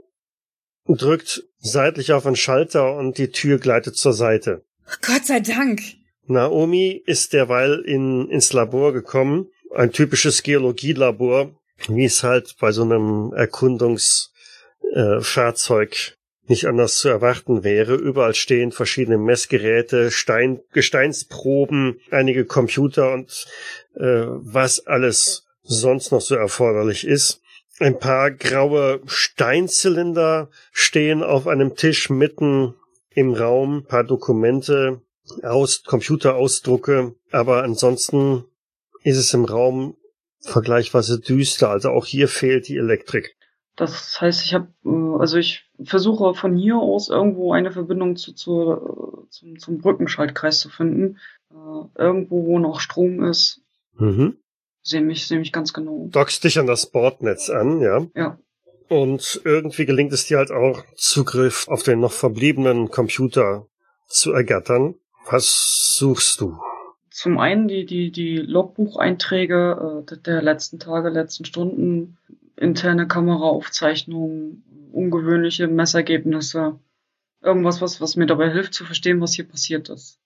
drückt seitlich auf einen Schalter und die Tür gleitet zur Seite. Gott sei Dank. Naomi ist derweil in, ins Labor gekommen. Ein typisches Geologielabor, wie es halt bei so einem Erkundungsfahrzeug äh, nicht anders zu erwarten wäre. Überall stehen verschiedene Messgeräte, Stein, Gesteinsproben, einige Computer und äh, was alles sonst noch so erforderlich ist. Ein paar graue Steinzylinder stehen auf einem Tisch mitten im Raum, ein paar Dokumente, aus Computerausdrucke, aber ansonsten ist es im Raum vergleichsweise düster, also auch hier fehlt die Elektrik. Das heißt, ich habe, äh, also ich versuche von hier aus irgendwo eine Verbindung zu, zu, zum, zum Brückenschaltkreis zu finden. Äh, irgendwo, wo noch Strom ist. Mhm. Sehe mich, sehe mich ganz genau. Dockst dich an das Bordnetz an, ja. Ja. Und irgendwie gelingt es dir halt auch, Zugriff auf den noch verbliebenen Computer zu ergattern. Was suchst du? Zum einen die, die, die Logbucheinträge äh, der letzten Tage, letzten Stunden, interne Kameraaufzeichnungen, ungewöhnliche Messergebnisse. Irgendwas, was, was mir dabei hilft zu verstehen, was hier passiert ist.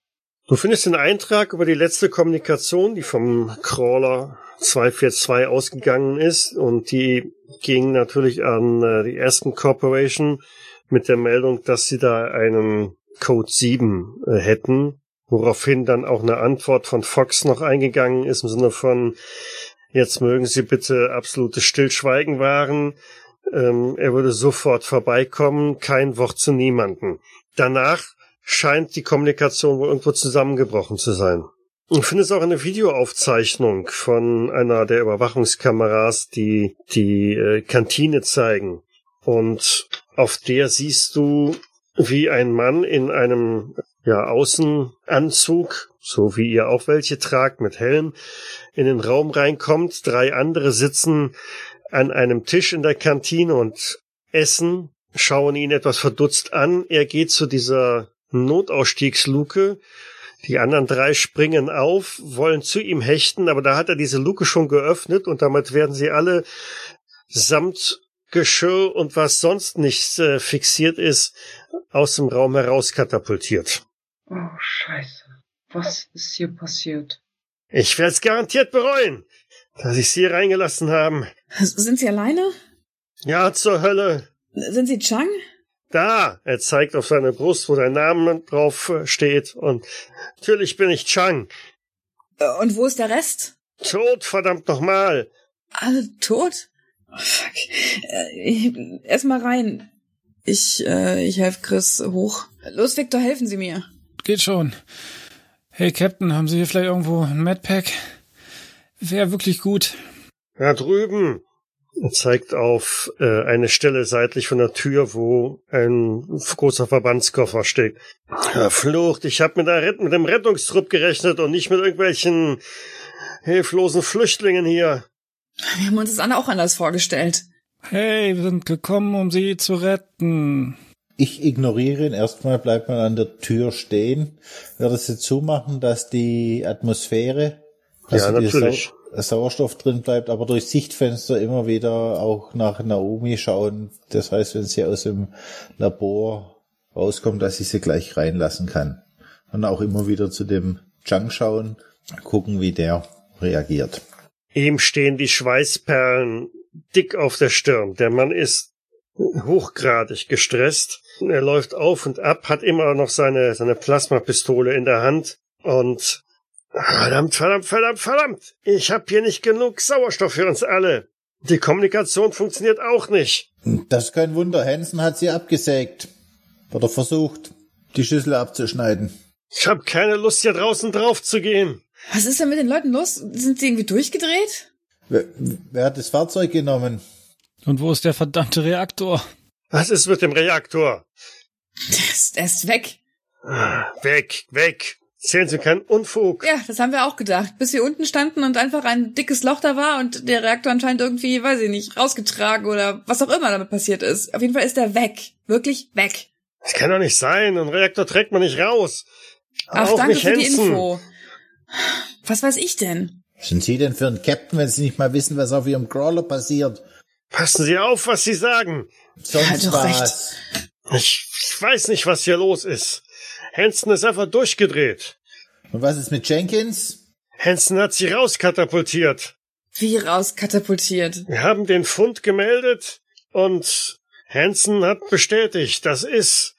Du findest den Eintrag über die letzte Kommunikation, die vom Crawler 242 ausgegangen ist und die ging natürlich an äh, die ersten Corporation mit der Meldung, dass sie da einen Code 7 äh, hätten, woraufhin dann auch eine Antwort von Fox noch eingegangen ist im Sinne von jetzt mögen Sie bitte absolutes Stillschweigen wahren. Ähm, er würde sofort vorbeikommen, kein Wort zu niemanden. Danach scheint die Kommunikation wohl irgendwo zusammengebrochen zu sein. Ich finde es auch eine Videoaufzeichnung von einer der Überwachungskameras, die die äh, Kantine zeigen. Und auf der siehst du, wie ein Mann in einem ja, Außenanzug, so wie ihr auch welche tragt, mit Helm, in den Raum reinkommt. Drei andere sitzen an einem Tisch in der Kantine und essen, schauen ihn etwas verdutzt an. Er geht zu dieser Notausstiegsluke. Die anderen drei springen auf, wollen zu ihm hechten, aber da hat er diese Luke schon geöffnet und damit werden sie alle samt Geschirr und was sonst nicht äh, fixiert ist, aus dem Raum heraus katapultiert. Oh, scheiße. Was ist hier passiert? Ich werde es garantiert bereuen, dass ich sie hier reingelassen haben. Sind Sie alleine? Ja, zur Hölle. Sind Sie Chang? Da, er zeigt auf seine Brust, wo sein Name drauf äh, steht. Und natürlich bin ich Chang. Äh, Und wo ist der Rest? Tot, verdammt nochmal. Alle tot? Oh, fuck. Äh, Erstmal rein. Ich, äh, ich helfe Chris hoch. Los, Victor, helfen Sie mir. Geht schon. Hey, Captain, haben Sie hier vielleicht irgendwo ein Medpack? Wäre wirklich gut. Da drüben. Er zeigt auf äh, eine Stelle seitlich von der Tür, wo ein großer Verbandskoffer steht. Verflucht, ich habe mit, der Rett- mit dem Rettungstrupp gerechnet und nicht mit irgendwelchen hilflosen Flüchtlingen hier. Wir haben uns das Anna auch anders vorgestellt. Hey, wir sind gekommen, um Sie zu retten. Ich ignoriere ihn. Erstmal bleibt man an der Tür stehen. Werde es jetzt so machen, dass die Atmosphäre, Ja, also dieser natürlich. Sau Sauerstoff drin bleibt, aber durch Sichtfenster immer wieder auch nach Naomi schauen. Das heißt, wenn sie aus dem Labor rauskommt, dass ich sie gleich reinlassen kann. Und auch immer wieder zu dem Chang schauen, gucken, wie der reagiert. Ihm stehen die Schweißperlen dick auf der Stirn. Der Mann ist hochgradig gestresst. Er läuft auf und ab, hat immer noch seine, seine Plasmapistole in der Hand und verdammt, verdammt, verdammt, verdammt. Ich hab hier nicht genug Sauerstoff für uns alle. Die Kommunikation funktioniert auch nicht. Das ist kein Wunder. Hansen hat sie abgesägt. Oder versucht, die Schüssel abzuschneiden. Ich hab keine Lust, hier draußen drauf zu gehen. Was ist denn mit den Leuten los? Sind sie irgendwie durchgedreht? Wer, wer hat das Fahrzeug genommen? Und wo ist der verdammte Reaktor? Was ist mit dem Reaktor? Der ist, der ist weg. Weg, weg. Zählen Sie keinen Unfug. Ja, das haben wir auch gedacht. Bis wir unten standen und einfach ein dickes Loch da war und der Reaktor anscheinend irgendwie, weiß ich nicht, rausgetragen oder was auch immer damit passiert ist. Auf jeden Fall ist er weg. Wirklich weg. Das kann doch nicht sein. Ein Reaktor trägt man nicht raus. Ach, auch danke nicht für die Hansen. Info. Was weiß ich denn? Was sind Sie denn für ein Captain, wenn Sie nicht mal wissen, was auf Ihrem Crawler passiert? Passen Sie auf, was Sie sagen. Sonst doch was. Ich, ich weiß nicht, was hier los ist. Hansen ist einfach durchgedreht. Und was ist mit Jenkins? Hansen hat sie rauskatapultiert. Wie rauskatapultiert. Wir haben den Fund gemeldet und Hansen hat bestätigt, das ist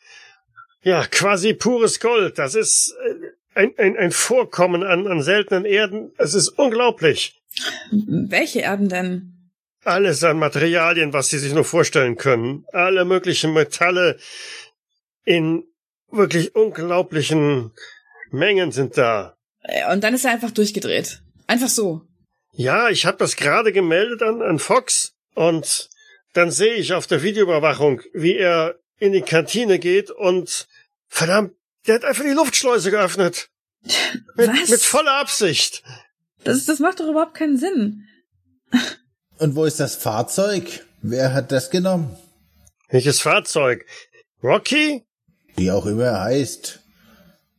ja quasi pures Gold. Das ist äh, ein, ein, ein Vorkommen an, an seltenen Erden. Es ist unglaublich. Welche Erden denn? Alles an Materialien, was Sie sich nur vorstellen können. Alle möglichen Metalle in wirklich unglaublichen Mengen sind da. Äh, Und dann ist er einfach durchgedreht. Einfach so. Ja, ich habe das gerade gemeldet an, an Fox und dann sehe ich auf der Videoüberwachung, wie er in die Kantine geht und verdammt, der hat einfach die Luftschleuse geöffnet. Mit, Was? mit voller Absicht. Das, das macht doch überhaupt keinen Sinn. Und wo ist das Fahrzeug? Wer hat das genommen? Welches Fahrzeug? Rocky? Wie auch immer er heißt.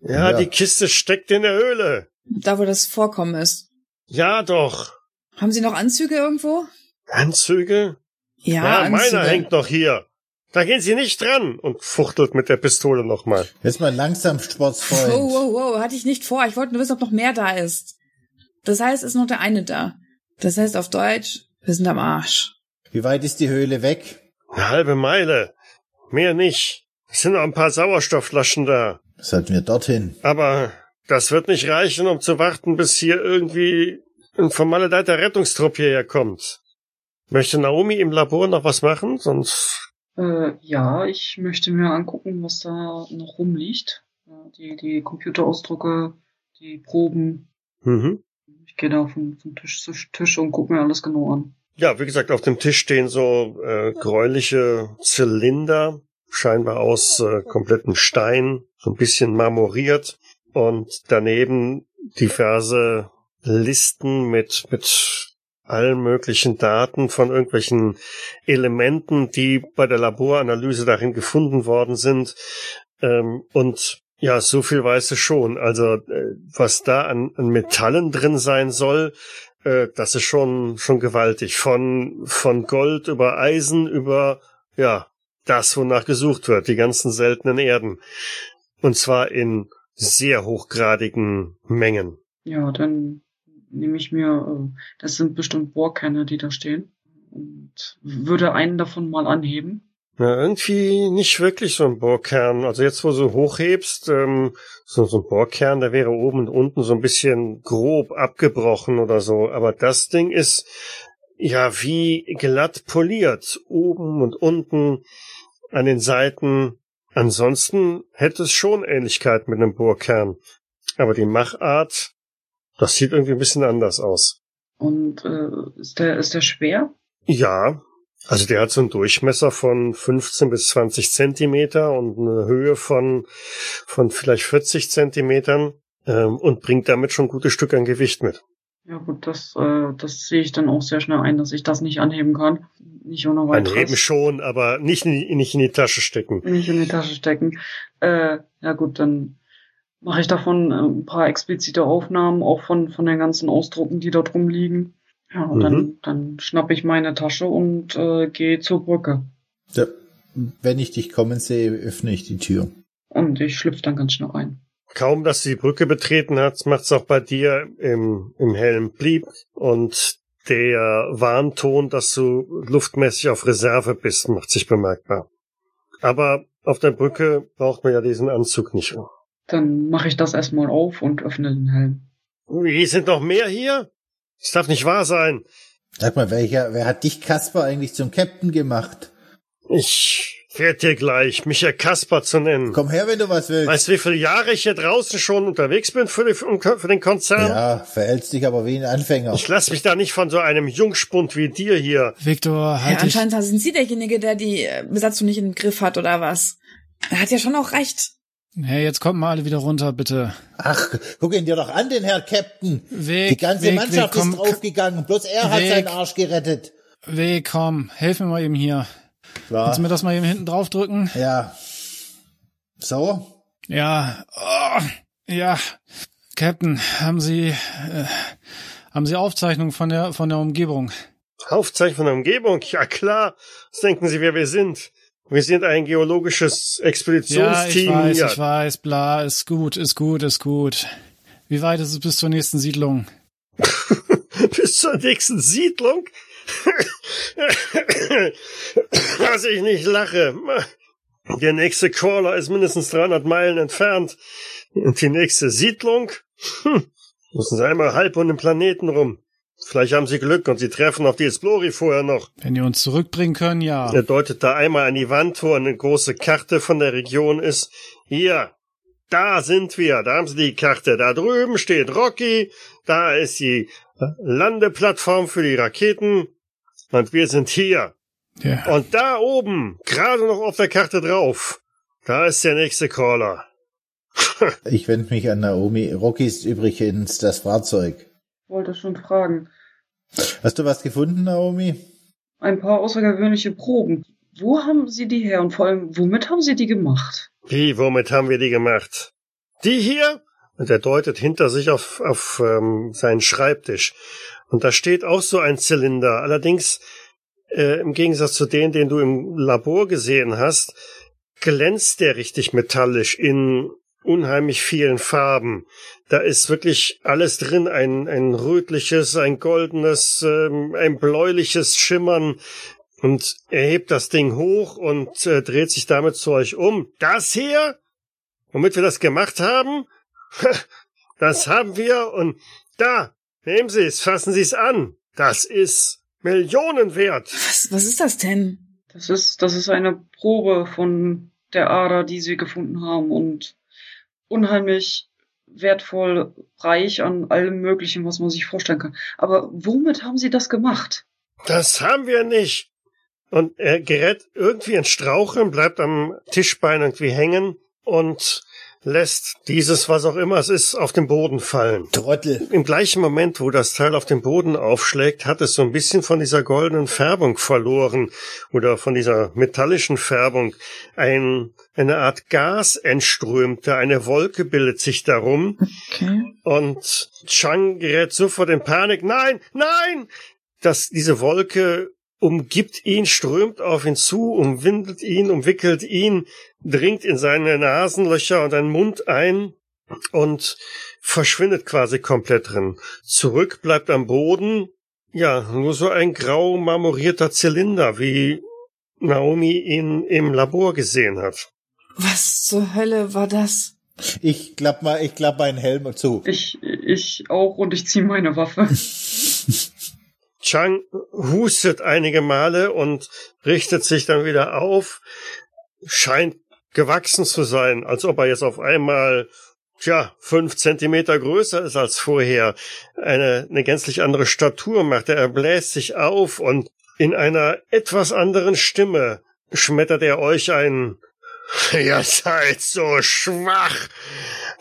Ja, Ja. die Kiste steckt in der Höhle. Da, wo das Vorkommen ist. Ja, doch. Haben Sie noch Anzüge irgendwo? Anzüge? Ja, Ja, meiner Anzüge. hängt noch hier. Da gehen Sie nicht dran und fuchtelt mit der Pistole nochmal. Jetzt mal langsam, Sportsfreund. Wow, wow, wow, hatte ich nicht vor. Ich wollte nur wissen, ob noch mehr da ist. Das heißt, ist noch der eine da. Das heißt auf Deutsch, wir sind am Arsch. Wie weit ist die Höhle weg? Eine halbe Meile. Mehr nicht. Es sind noch ein paar Sauerstoffflaschen da. Sollten wir dorthin? Aber das wird nicht reichen, um zu warten, bis hier irgendwie ein vermaledeiter Rettungstrupp hierher kommt. Möchte Naomi im Labor noch was machen? Sonst. Äh, ja, ich möchte mir angucken, was da noch rumliegt. Ja, die, die Computerausdrucke, die Proben. Mhm. Ich gehe da vom, vom Tisch zu Tisch und gucke mir alles genau an. Ja, wie gesagt, auf dem Tisch stehen so äh, gräuliche Zylinder, scheinbar aus äh, komplettem Stein, so ein bisschen marmoriert und daneben diverse Listen mit mit allen möglichen Daten von irgendwelchen Elementen, die bei der Laboranalyse darin gefunden worden sind. Ähm, und ja, so viel weiß es schon. Also äh, was da an, an Metallen drin sein soll, äh, das ist schon schon gewaltig. Von von Gold über Eisen über ja das, wonach gesucht wird, die ganzen seltenen Erden. Und zwar in sehr hochgradigen Mengen. Ja, dann nehme ich mir, äh, das sind bestimmt Bohrkerne, die da stehen. Und würde einen davon mal anheben. Ja, irgendwie nicht wirklich so ein Bohrkern. Also jetzt, wo du hochhebst, ähm, so, so ein Bohrkern, der wäre oben und unten so ein bisschen grob abgebrochen oder so. Aber das Ding ist ja wie glatt poliert. Oben und unten an den Seiten. Ansonsten hätte es schon Ähnlichkeit mit einem Bohrkern. Aber die Machart, das sieht irgendwie ein bisschen anders aus. Und äh, ist der, ist der schwer? Ja, also der hat so einen Durchmesser von 15 bis 20 Zentimeter und eine Höhe von, von vielleicht 40 Zentimetern ähm, und bringt damit schon ein gutes Stück an Gewicht mit. Ja gut, das, äh, das sehe ich dann auch sehr schnell ein, dass ich das nicht anheben kann. Nicht ohne weiteres. Anheben schon, aber nicht in, die- nicht in die Tasche stecken. Nicht in die Tasche stecken. Äh, ja gut, dann mache ich davon äh, ein paar explizite Aufnahmen, auch von, von den ganzen Ausdrucken, die dort rumliegen. Ja, und Mhm. dann, dann schnappe ich meine Tasche und äh, gehe zur Brücke. Ja, wenn ich dich kommen sehe, öffne ich die Tür. Und ich schlüpfe dann ganz schnell rein. Kaum, dass sie die Brücke betreten hat, macht's auch bei dir im, im Helm blieb und der Warnton, dass du luftmäßig auf Reserve bist, macht sich bemerkbar. Aber auf der Brücke braucht man ja diesen Anzug nicht. Dann mache ich das erstmal auf und öffne den Helm. Wie sind noch mehr hier? Das darf nicht wahr sein. Sag mal, welcher, wer hat dich, Kasper, eigentlich zum Captain gemacht? Ich werde dir gleich Michael Kasper zu nennen. Komm her, wenn du was willst. Weißt du, wie viele Jahre ich hier draußen schon unterwegs bin für, die, für den Konzern? ja, verhältst dich aber wie ein Anfänger. Ich lass mich da nicht von so einem Jungspund wie dir hier. Victor, Ja, halt dich. anscheinend sind Sie derjenige, der die äh, Besatzung nicht im Griff hat, oder was? Er hat ja schon auch recht. Hey, jetzt kommt mal alle wieder runter, bitte. Ach, guck ihn dir doch an, den Herr Captain. Weg, Die ganze weg, Mannschaft weg, komm, ist draufgegangen. Bloß er hat Weg. seinen Arsch gerettet. Weg, komm, helf mir mal eben hier. Ja. Kannst du mir das mal eben hinten drauf drücken? ja. So? Ja, oh, ja. Captain, haben Sie, äh, haben Sie Aufzeichnungen von der, von der Umgebung? Aufzeichnung von der Umgebung? Ja klar. Was denken Sie, wer wir sind? Wir sind ein geologisches Ja, ich Expeditionsteam. weiß, ja. ich weiß, bla, ist gut, ist gut, ist gut. Wie weit ist es bis zur nächsten Siedlung? Bis zur nächsten Siedlung? Dass ich nicht lache. Der nächste Crawler ist mindestens 300 Meilen entfernt. Und die nächste Siedlung? Hm. Müssen sie einmal halb um den Planeten rum. Vielleicht haben sie Glück und sie treffen auf die Explori vorher noch. Wenn ihr uns zurückbringen können, ja. Er deutet da einmal an die Wand, wo eine große Karte von der Region ist. Hier, da sind wir, da haben Sie die Karte. Da drüben steht Rocky, da ist die Landeplattform für die Raketen und wir sind hier. Yeah. Und da oben, gerade noch auf der Karte drauf, da ist der nächste Caller. ich wende mich an Naomi. Rocky ist übrigens das Fahrzeug. Wollte schon fragen. Hast du was gefunden, Naomi? Ein paar außergewöhnliche Proben. Wo haben Sie die her und vor allem, womit haben Sie die gemacht? Wie, womit haben wir die gemacht? Die hier? Und er deutet hinter sich auf, auf ähm, seinen Schreibtisch. Und da steht auch so ein Zylinder. Allerdings, äh, im Gegensatz zu dem, den du im Labor gesehen hast, glänzt der richtig metallisch in unheimlich vielen Farben. Da ist wirklich alles drin, ein, ein rötliches, ein goldenes, ähm, ein bläuliches Schimmern. Und er hebt das Ding hoch und äh, dreht sich damit zu euch um. Das hier? Womit wir das gemacht haben? das haben wir und da, nehmen Sie es, fassen Sie es an. Das ist Millionen wert. Was, was ist das denn? Das ist, das ist eine Probe von der Ader, die Sie gefunden haben und unheimlich wertvoll, reich an allem Möglichen, was man sich vorstellen kann. Aber womit haben Sie das gemacht? Das haben wir nicht. Und er gerät irgendwie ins Straucheln, bleibt am Tischbein irgendwie hängen und lässt dieses, was auch immer es ist, auf den Boden fallen. Trottel. Im gleichen Moment, wo das Teil auf den Boden aufschlägt, hat es so ein bisschen von dieser goldenen Färbung verloren oder von dieser metallischen Färbung. Ein, eine Art Gas entströmte, eine Wolke bildet sich darum. Okay. Und Chang gerät sofort in Panik. Nein, nein! Dass diese Wolke umgibt ihn, strömt auf ihn zu, umwindet ihn, umwickelt ihn, dringt in seine Nasenlöcher und einen Mund ein und verschwindet quasi komplett drin. Zurück bleibt am Boden, ja, nur so ein grau marmorierter Zylinder, wie Naomi ihn im Labor gesehen hat. Was zur Hölle war das? Ich klapp mal, ich klapp meinen Helm zu. Ich, ich auch und ich zieh meine Waffe. Chang hustet einige Male und richtet sich dann wieder auf, scheint gewachsen zu sein, als ob er jetzt auf einmal tja, fünf Zentimeter größer ist als vorher, eine, eine gänzlich andere Statur macht. Er bläst sich auf und in einer etwas anderen Stimme schmettert er euch ein Ihr seid so schwach.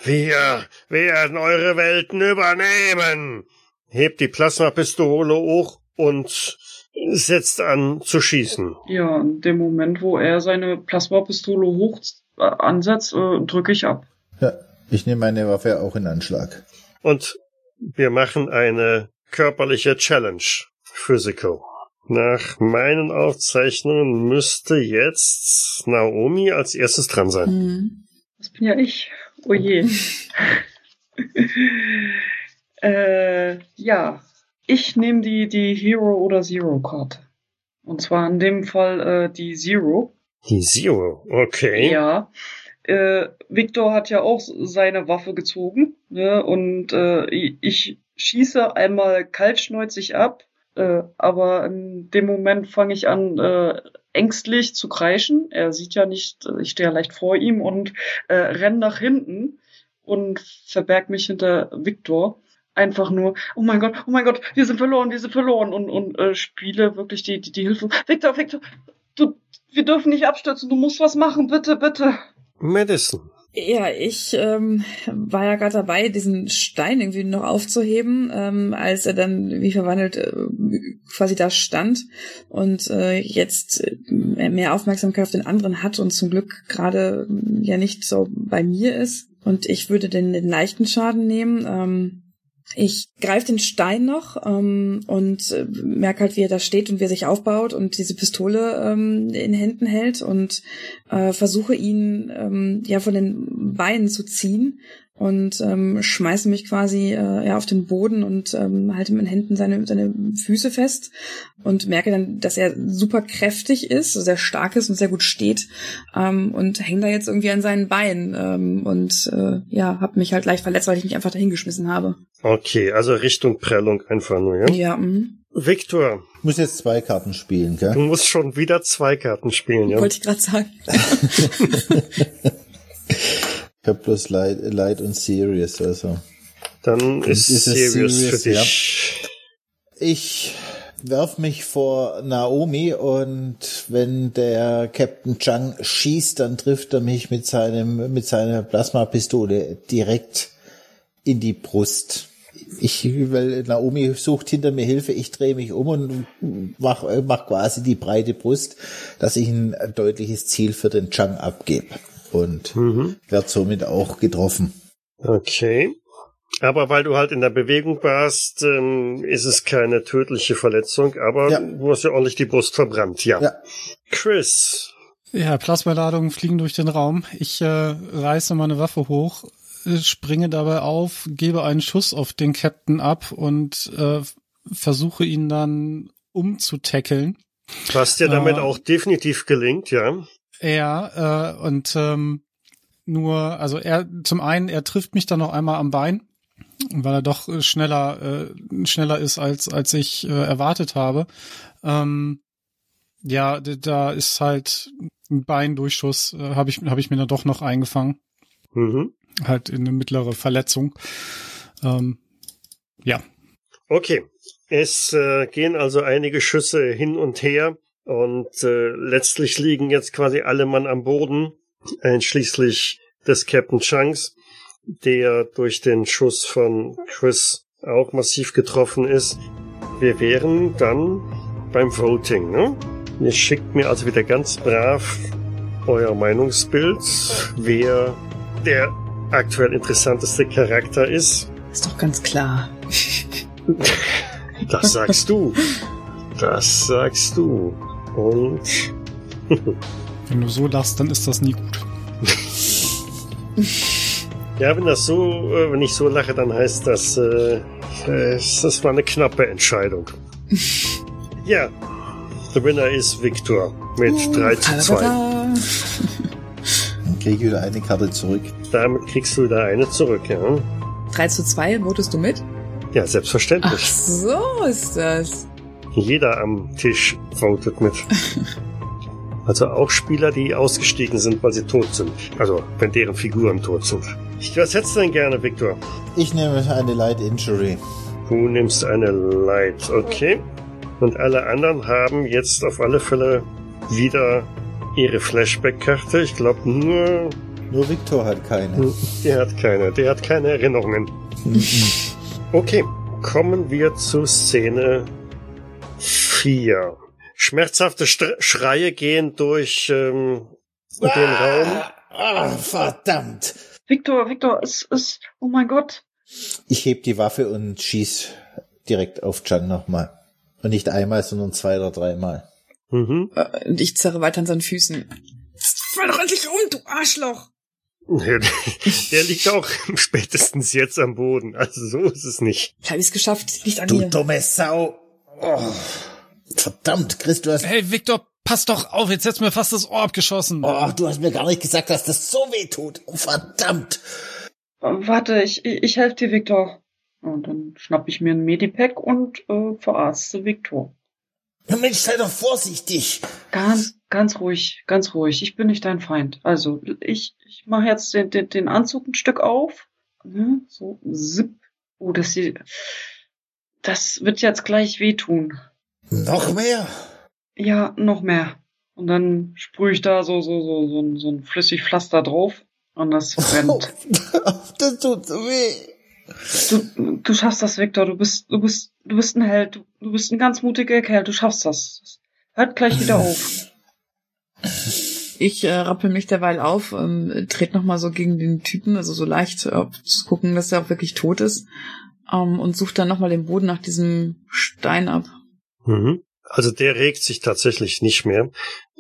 Wir werden eure Welten übernehmen. Hebt die Plasmapistole hoch und setzt an zu schießen. Ja, in dem Moment, wo er seine Plasmapistole hoch äh, ansetzt, äh, drücke ich ab. Ja, ich nehme meine Waffe auch in Anschlag. Und wir machen eine körperliche Challenge. Physical. Nach meinen Aufzeichnungen müsste jetzt Naomi als erstes dran sein. Das bin ja ich. Oh je. äh, ja, ich nehme die, die Hero oder Zero Karte. Und zwar in dem Fall äh, die Zero. Die Zero, okay. Ja. Äh, Victor hat ja auch seine Waffe gezogen. Ne? Und äh, ich schieße einmal kaltschneuzig ab. Äh, aber in dem Moment fange ich an, äh, ängstlich zu kreischen. Er sieht ja nicht, ich stehe ja leicht vor ihm und äh, renn nach hinten und verberg mich hinter Victor einfach nur, oh mein Gott, oh mein Gott, wir sind verloren, wir sind verloren und, und äh, spiele wirklich die, die, die Hilfe. Victor, Victor, du, wir dürfen nicht abstürzen, du musst was machen, bitte, bitte. Madison. Ja, ich ähm, war ja gerade dabei, diesen Stein irgendwie noch aufzuheben, ähm, als er dann wie verwandelt äh, quasi da stand und äh, jetzt äh, mehr Aufmerksamkeit auf den anderen hat und zum Glück gerade äh, ja nicht so bei mir ist. Und ich würde den, den leichten Schaden nehmen. Ähm, ich greife den Stein noch ähm, und äh, merke halt, wie er da steht und wie er sich aufbaut und diese Pistole ähm, in Händen hält und äh, versuche ihn ähm, ja von den Beinen zu ziehen und ähm, schmeiße mich quasi äh, ja auf den Boden und ähm, halte mit den Händen seine seine Füße fest und merke dann, dass er super kräftig ist, sehr stark ist und sehr gut steht ähm, und hänge da jetzt irgendwie an seinen Beinen ähm, und äh, ja, habe mich halt leicht verletzt, weil ich mich einfach dahingeschmissen habe. Okay, also Richtung Prellung einfach nur, ja? Ja. Mh. Victor. Ich muss jetzt zwei Karten spielen, gell? Du musst schon wieder zwei Karten spielen, ja? Wollte ich gerade sagen. Ich habe bloß Light, Light und Serious, also. Dann ist, ist Serious, serious, für dich. Ja. Ich werf mich vor Naomi und wenn der Captain Chang schießt, dann trifft er mich mit seinem, mit seiner Plasmapistole direkt in die Brust. Ich, weil Naomi sucht hinter mir Hilfe, ich drehe mich um und mach, mach quasi die breite Brust, dass ich ein deutliches Ziel für den Chang abgebe. Und mhm. werde somit auch getroffen. Okay. Aber weil du halt in der Bewegung warst, ähm, ist es keine tödliche Verletzung, aber ja. du hast ja ordentlich die Brust verbrannt, ja. ja. Chris. Ja, Plasmaladungen fliegen durch den Raum. Ich äh, reiße meine Waffe hoch, äh, springe dabei auf, gebe einen Schuss auf den Captain ab und äh, versuche ihn dann umzutackeln. Was dir damit äh, auch definitiv gelingt, ja. Ja, äh, und ähm, nur, also er, zum einen, er trifft mich dann noch einmal am Bein weil er doch schneller äh, schneller ist als als ich äh, erwartet habe. Ähm, ja, da ist halt ein Beindurchschuss äh, habe ich habe ich mir dann doch noch eingefangen. Mhm. Halt in eine mittlere Verletzung. Ähm, ja. Okay. Es äh, gehen also einige Schüsse hin und her und äh, letztlich liegen jetzt quasi alle Mann am Boden, einschließlich des Captain Chunks der durch den Schuss von Chris auch massiv getroffen ist. Wir wären dann beim Voting, ne? Ihr schickt mir also wieder ganz brav euer Meinungsbild, wer der aktuell interessanteste Charakter ist. Ist doch ganz klar. Das sagst du. Das sagst du. Und. Wenn du so lachst, dann ist das nie gut. Ja, wenn das so, äh, wenn ich so lache, dann heißt das, äh, das war eine knappe Entscheidung. ja, the winner ist Victor mit uh, 3 zu 2. Dann kriege ich wieder eine Karte zurück. Damit kriegst du wieder eine zurück, ja. 3 zu 2, votest du mit? Ja, selbstverständlich. Ach so ist das. Jeder am Tisch votet mit. also auch Spieler, die ausgestiegen sind, weil sie tot sind. Also, wenn deren Figuren tot sind. Was hättest du denn gerne, Victor? Ich nehme eine Light Injury. Du nimmst eine Light, okay. Und alle anderen haben jetzt auf alle Fälle wieder ihre Flashback-Karte. Ich glaube nur. Nur Victor hat keine. Der hat keine. Der hat keine Erinnerungen. okay, kommen wir zu Szene 4. Schmerzhafte St Schreie gehen durch ähm, ah, den Raum. Ah, verdammt. Victor, Victor, es ist, oh mein Gott. Ich heb die Waffe und schieß direkt auf Chan nochmal. Und nicht einmal, sondern zwei oder dreimal. Mhm. Äh, und ich zerre weiter an seinen Füßen. Fall doch endlich um, du Arschloch! Der liegt auch spätestens jetzt am Boden. Also so ist es nicht. Ich habe es geschafft. Nicht an du mir. Du dumme Sau. Oh. Verdammt, Chris, du hast... Hey, Victor, Pass doch auf, jetzt hättest mir fast das Ohr abgeschossen. Oh, du hast mir gar nicht gesagt, dass das so weh tut. Oh, verdammt. Warte, ich, ich helfe dir, Victor. Und dann schnapp ich mir ein Medipack und äh, verarzte Victor. Ja, Mensch, sei doch vorsichtig. Ganz, ganz ruhig, ganz ruhig. Ich bin nicht dein Feind. Also, ich, ich mache jetzt den, den, den Anzug ein Stück auf. Ne? So, zip. Oh, das hier, das wird jetzt gleich wehtun. Noch mehr? Ja, noch mehr. Und dann sprühe ich da so, so, so, so, so ein flüssig Pflaster drauf und das brennt. das tut so weh. Du, du schaffst das, Victor. Du bist, du bist, du bist ein Held. Du, du bist ein ganz mutiger Kerl. Du schaffst das. Hört gleich wieder auf. Ich äh, rappel mich derweil auf, ähm, trete nochmal so gegen den Typen, also so leicht äh, zu gucken, dass er auch wirklich tot ist, ähm, und suche dann nochmal den Boden nach diesem Stein ab. Mhm. Also der regt sich tatsächlich nicht mehr.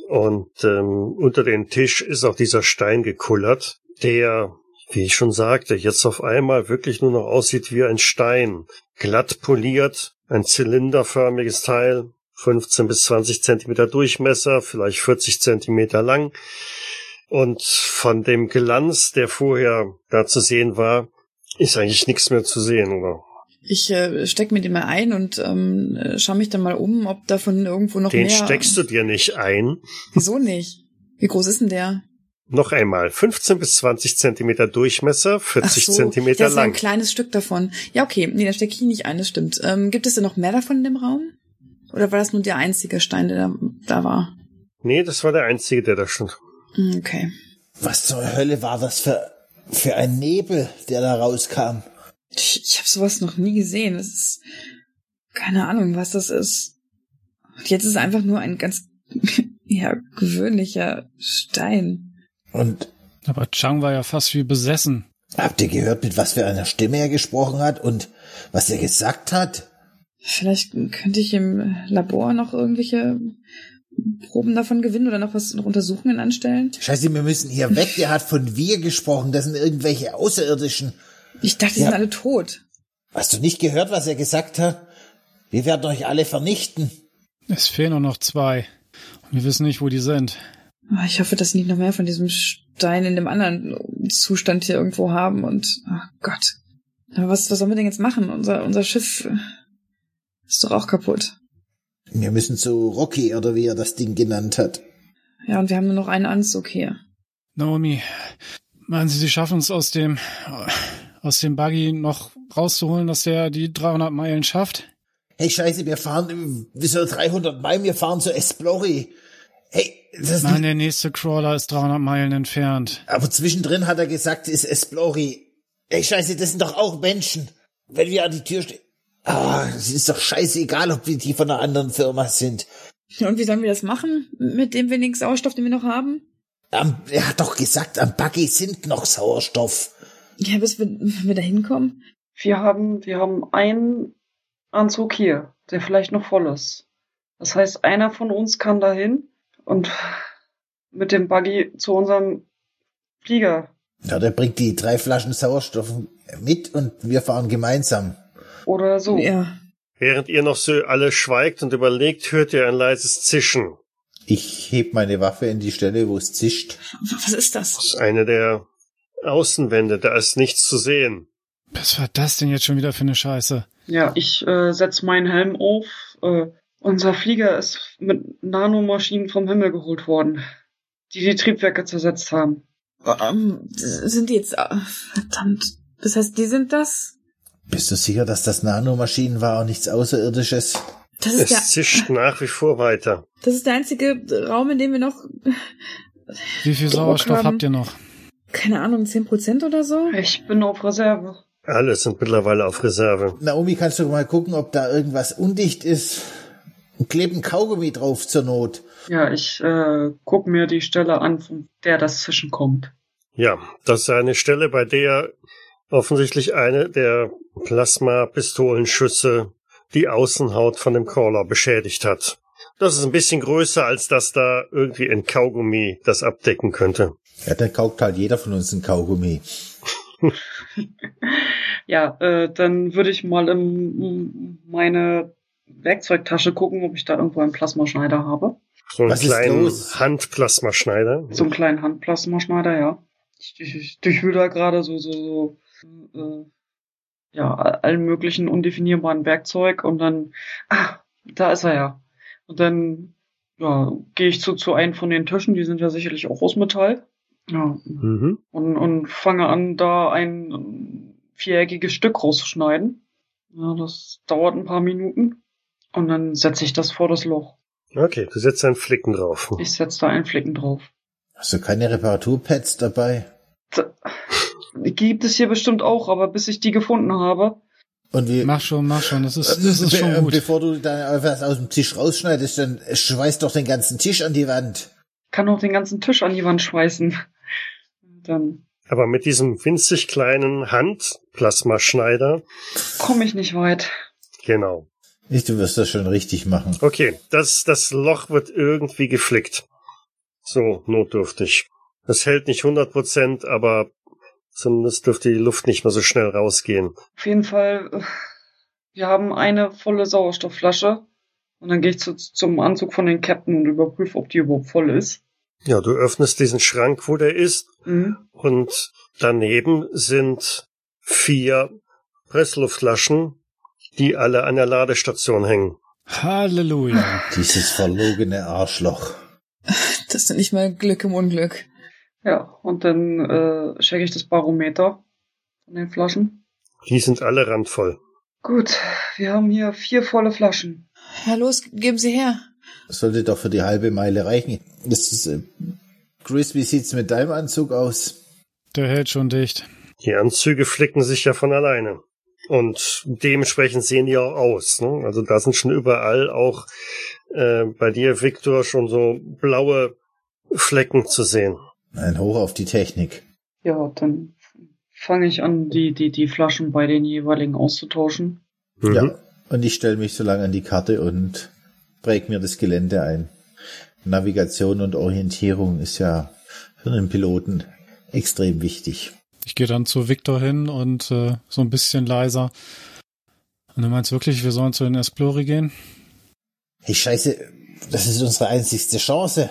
Und ähm, unter den Tisch ist auch dieser Stein gekullert, der, wie ich schon sagte, jetzt auf einmal wirklich nur noch aussieht wie ein Stein. Glatt poliert, ein zylinderförmiges Teil, 15 bis 20 Zentimeter Durchmesser, vielleicht 40 Zentimeter lang. Und von dem Glanz, der vorher da zu sehen war, ist eigentlich nichts mehr zu sehen, oder? Ich äh, steck mir den mal ein und ähm, schaue mich dann mal um, ob davon irgendwo noch den mehr. Den steckst du dir nicht ein. Wieso nicht? Wie groß ist denn der? Noch einmal, 15 bis 20 Zentimeter Durchmesser, 40 so, Zentimeter das lang. Das ist ein kleines Stück davon. Ja, okay, nee, da stecke ich nicht ein, das stimmt. Ähm, gibt es denn noch mehr davon in dem Raum? Oder war das nur der einzige Stein, der da, da war? Nee, das war der einzige, der da stand. Hm, Okay. Was zur Hölle war das für, für ein Nebel, der da rauskam? Ich, ich habe sowas noch nie gesehen. Das ist keine Ahnung, was das ist. Und jetzt ist es einfach nur ein ganz ja, gewöhnlicher Stein. Und Aber Chang war ja fast wie besessen. habt ihr gehört, mit was für einer Stimme er gesprochen hat und was er gesagt hat? Vielleicht könnte ich im Labor noch irgendwelche Proben davon gewinnen oder noch was noch Untersuchungen anstellen. Scheiße, wir müssen hier weg. Der hat von wir gesprochen. Das sind irgendwelche Außerirdischen. Ich dachte, die Ja. sind alle tot. Hast du nicht gehört, was er gesagt hat? Wir werden euch alle vernichten. Es fehlen nur noch zwei. Und wir wissen nicht, wo die sind. Ah, Ich hoffe, dass sie nicht noch mehr von diesem Stein in dem anderen Zustand hier irgendwo haben und oh Gott. Aber was, was sollen wir denn jetzt machen? Unser, unser Schiff ist doch auch kaputt. Wir müssen zu Rocky oder wie er das Ding genannt hat. Ja, und wir haben nur noch einen Anzug hier. Naomi, meinen Sie, Sie schaffen es aus dem, aus dem Buggy noch rauszuholen, dass der die 300 Meilen schafft? Hey, scheiße, wir fahren, im- wieso 300 Meilen? Wir fahren zu Esplori. Hey, das Nein, der nächste Crawler ist 300 Meilen entfernt. aber zwischendrin hat er gesagt, ist Esplori. Hey, scheiße, das sind doch auch Menschen. Wenn wir an die Tür stehen. Ah, es ist doch scheißegal, ob wir die von einer anderen Firma sind. Und wie sollen wir das machen? Mit dem wenigen Sauerstoff, den wir noch haben? Am, er hat doch gesagt, am Buggy sind noch Sauerstoff. Ja, bis wir, wenn wir da hinkommen. Wir haben, wir haben einen Anzug hier, der vielleicht noch voll ist. Das heißt, einer von uns kann dahin und mit dem Buggy zu unserem Flieger. Ja, der bringt die drei Flaschen Sauerstoff mit und wir fahren gemeinsam. Oder so. Ja. Während ihr noch so alle schweigt und überlegt, hört ihr ein leises Zischen. Ich heb meine Waffe in die Stelle, wo es zischt. Was ist das? Das ist eine der Außenwände, da ist nichts zu sehen. Was war das denn jetzt schon wieder für eine Scheiße? Ja, ich äh, setz meinen Helm auf. Äh, unser Flieger ist mit Nanomaschinen vom Himmel geholt worden, die die Triebwerke zersetzt haben. Ähm, sind die jetzt. äh, Verdammt. Das heißt, die sind das? Bist du sicher, dass das Nanomaschinen war und nichts Außerirdisches? Das ist, Es der, zischt nach wie vor weiter. das ist der einzige Raum, in dem wir noch, Wie viel Sauerstoff haben. habt ihr noch? Keine Ahnung, 10% oder so? Ich bin auf Reserve. Alle sind mittlerweile auf Reserve. Naomi, kannst du mal gucken, ob da irgendwas undicht ist? Und kleben Kaugummi drauf zur Not. Ja, ich äh, guck mir die Stelle an, von der das Zischen kommt. Ja, das ist eine Stelle, bei der offensichtlich eine der Plasma-Pistolenschüsse die Außenhaut von dem Crawler beschädigt hat. Das ist ein bisschen größer, als dass da irgendwie ein Kaugummi das abdecken könnte. Ja, dann kaugt halt jeder von uns ein Kaugummi. Ja, äh, dann würde ich mal in meine Werkzeugtasche gucken, ob ich da irgendwo einen Plasmaschneider habe. So einen Was kleinen? Handplasmaschneider. So einen kleinen Handplasmaschneider, ja. Ich, ich, ich durchwühle da gerade so, so, so, äh, ja, allen möglichen undefinierbaren Werkzeug und dann, ah, da ist er ja. Und dann, ja, gehe ich zu, zu einem von den Tischen, die sind ja sicherlich auch aus Metall. Ja, Mhm. und, und fange an, da ein viereckiges Stück rauszuschneiden. Ja, das dauert ein paar Minuten. Und dann setze ich das vor das Loch. Okay, du setzt einen Flicken drauf. Ich setze da einen Flicken drauf. Hast du keine Reparaturpads dabei? Die gibt es hier bestimmt auch, aber bis ich die gefunden habe, Und wie, Mach schon, mach schon, das ist, das ist schon gut. Bevor du da was aus dem Tisch rausschneidest, dann schweiß doch den ganzen Tisch an die Wand. Kann auch den ganzen Tisch an die Wand schweißen. Dann Aber mit diesem winzig kleinen Handplasmaschneider, komme ich nicht weit. genau. Ich, du wirst das schon richtig machen. Okay, das, das Loch wird irgendwie geflickt. So, notdürftig. Das hält nicht 100 Prozent, aber zumindest dürfte die Luft nicht mehr so schnell rausgehen. Auf jeden Fall, äh, wir haben eine volle Sauerstoffflasche. Und dann gehe ich zu, zum Anzug von den Captain und überprüfe, ob die überhaupt voll ist. Ja, du öffnest diesen Schrank, wo der ist, Mhm. und daneben sind vier Pressluftflaschen, die alle an der Ladestation hängen. Halleluja. Dieses verlogene Arschloch. Das ist nicht mal Glück im Unglück. Ja, und dann äh, checke ich das Barometer von den Flaschen. Die sind alle randvoll. Gut, wir haben hier vier volle Flaschen. Ja, los, geben Sie her. Das sollte doch für die halbe Meile reichen. Das ist, äh, Chris, wie sieht's mit deinem Anzug aus? Der hält schon dicht. Die Anzüge flicken sich ja von alleine. Und dementsprechend sehen die auch aus. Ne? Also da sind schon überall auch äh, bei dir, Victor, schon so blaue Flecken zu sehen. Ein Hoch auf die Technik. Ja, dann fange ich an, die, die, die Flaschen bei den jeweiligen auszutauschen. Mhm. Ja. Und ich stelle mich so lange an die Karte und präg mir das Gelände ein. Navigation und Orientierung ist ja für einen Piloten extrem wichtig. Ich gehe dann zu Victor hin und äh, so ein bisschen leiser. Und du meinst wirklich, wir sollen zu den Esplori gehen? Hey, scheiße, das ist unsere einzigste Chance.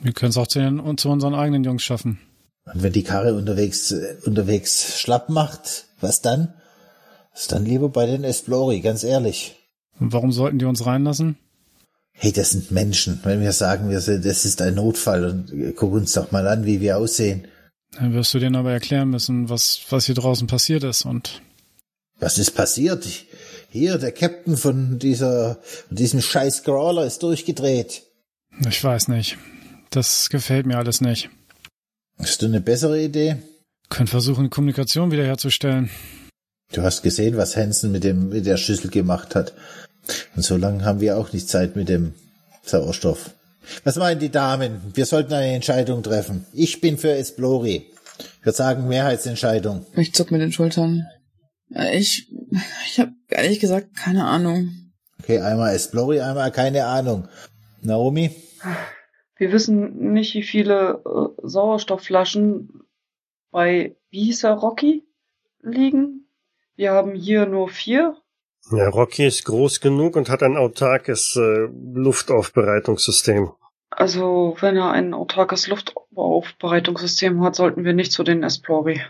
Wir können es auch zu, den, zu unseren eigenen Jungs schaffen. Und wenn die Karre unterwegs, unterwegs schlapp macht, was dann? Was dann lieber bei den Esplori, ganz ehrlich. Und warum sollten die uns reinlassen? Hey, das sind Menschen. Wenn wir sagen, wir sind, das ist ein Notfall und guck uns doch mal an, wie wir aussehen. Dann wirst du denen aber erklären müssen, was, was hier draußen passiert ist und Was ist passiert? Ich, hier, der Captain von dieser, von diesem scheiß Crawler ist durchgedreht. ich weiß nicht. Das gefällt mir alles nicht. Hast du eine bessere Idee? Können versuchen, die Kommunikation wiederherzustellen. Du hast gesehen, was Hansen mit dem, mit der Schüssel gemacht hat. Und so lange haben wir auch nicht Zeit mit dem Sauerstoff. Was meinen die Damen? Wir sollten eine Entscheidung treffen. Ich bin für Esplori. Wir sagen Mehrheitsentscheidung. Ich zuck mit den Schultern. Äh, Ich, ich habe ehrlich gesagt keine Ahnung. Okay, einmal Esplori, einmal keine Ahnung. Naomi? Wir wissen nicht, wie viele äh, Sauerstoffflaschen bei, wie hieß er, Rocky liegen. Wir haben hier nur vier. Ja, Rocky ist groß genug und hat ein autarkes äh, Luftaufbereitungssystem. Also, wenn er ein autarkes Luftaufbereitungssystem hat, sollten wir nicht zu den Esplori.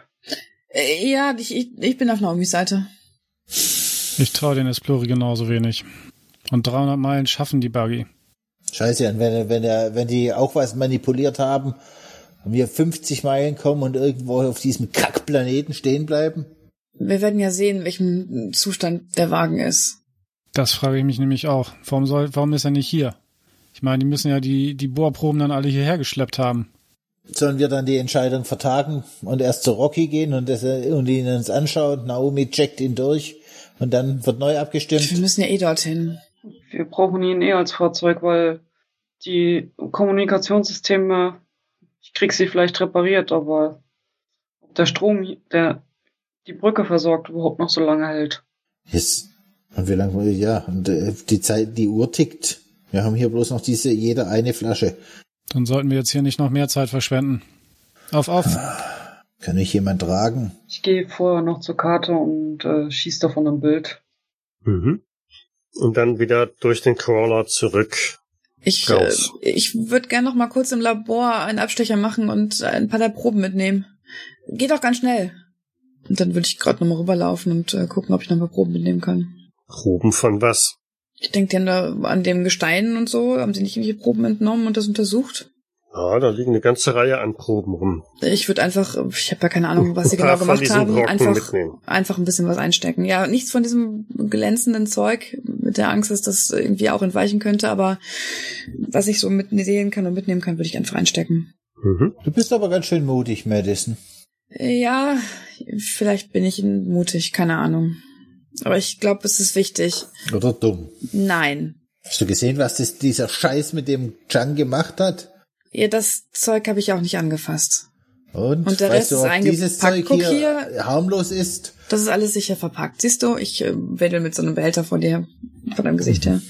Äh, Ja, ich, ich, ich bin auf Naomis Seite. Ich traue den Esplori genauso wenig. Und 300 Meilen schaffen die Buggy. Scheiße, und wenn, er- wenn, wenn die auch was manipuliert haben und wir 50 Meilen kommen und irgendwo auf diesem Kackplaneten stehen bleiben? Wir werden ja sehen, in welchem Zustand der Wagen ist. Das frage ich mich nämlich auch. Warum soll, warum ist er nicht hier? Ich meine, die müssen ja die, die Bohrproben dann alle hierher geschleppt haben. Sollen wir dann die Entscheidung vertagen und erst zu Rocky gehen und, das, und ihn uns anschauen? Naomi checkt ihn durch und dann wird neu Wir abgestimmt? müssen ja eh dorthin. Wir brauchen ihn eh als Fahrzeug, weil die Kommunikationssysteme, ich krieg sie vielleicht repariert, aber ob der Strom, der die Brücke versorgt, überhaupt noch so lange hält. Yes. Und wie lange, ja, und äh, die Zeit, die Uhr tickt. Wir haben hier bloß noch diese, jeder eine Flasche. Dann sollten wir jetzt hier nicht noch mehr Zeit verschwenden. Auf, auf. Kann ich jemand tragen? Ich gehe vorher noch zur Karte und äh, schieß davon ein Bild. Mhm. Und dann wieder durch den Crawler zurück. Ich, äh, ich würde gern noch mal kurz im Labor einen Abstecher machen und ein paar der Proben mitnehmen. Geht doch ganz schnell. Und dann würde ich gerade noch mal rüberlaufen und äh, gucken, ob ich noch mal Proben mitnehmen kann. Proben von was? Ich denke, die haben da an dem Gestein und so, haben sie nicht irgendwelche Proben entnommen und das untersucht? Ja, da liegen eine ganze Reihe an Proben rum. Ich würde einfach, ich habe ja keine Ahnung, was sie genau gemacht haben, Brocken einfach, mitnehmen. einfach ein bisschen was einstecken. Ja, nichts von diesem glänzenden Zeug mit der Angst, dass das irgendwie auch entweichen könnte, aber was ich so mitnehmen kann und mitnehmen kann, würde ich einfach einstecken. Mhm. Du bist aber ganz schön mutig, Madison. Ja, vielleicht bin ich mutig, keine Ahnung. Aber ich glaube, es ist wichtig. Oder dumm. Nein. Hast du gesehen, was das, dieser Scheiß mit dem Chang gemacht hat? Ja, das Zeug habe ich auch nicht angefasst. Und, Und der weißt Rest du, ist ob dieses eingepackt. Zeug hier, hier. harmlos ist? Das ist alles sicher verpackt. Siehst du, ich äh, wedel mit so einem Behälter vor dir, von deinem Gesicht her.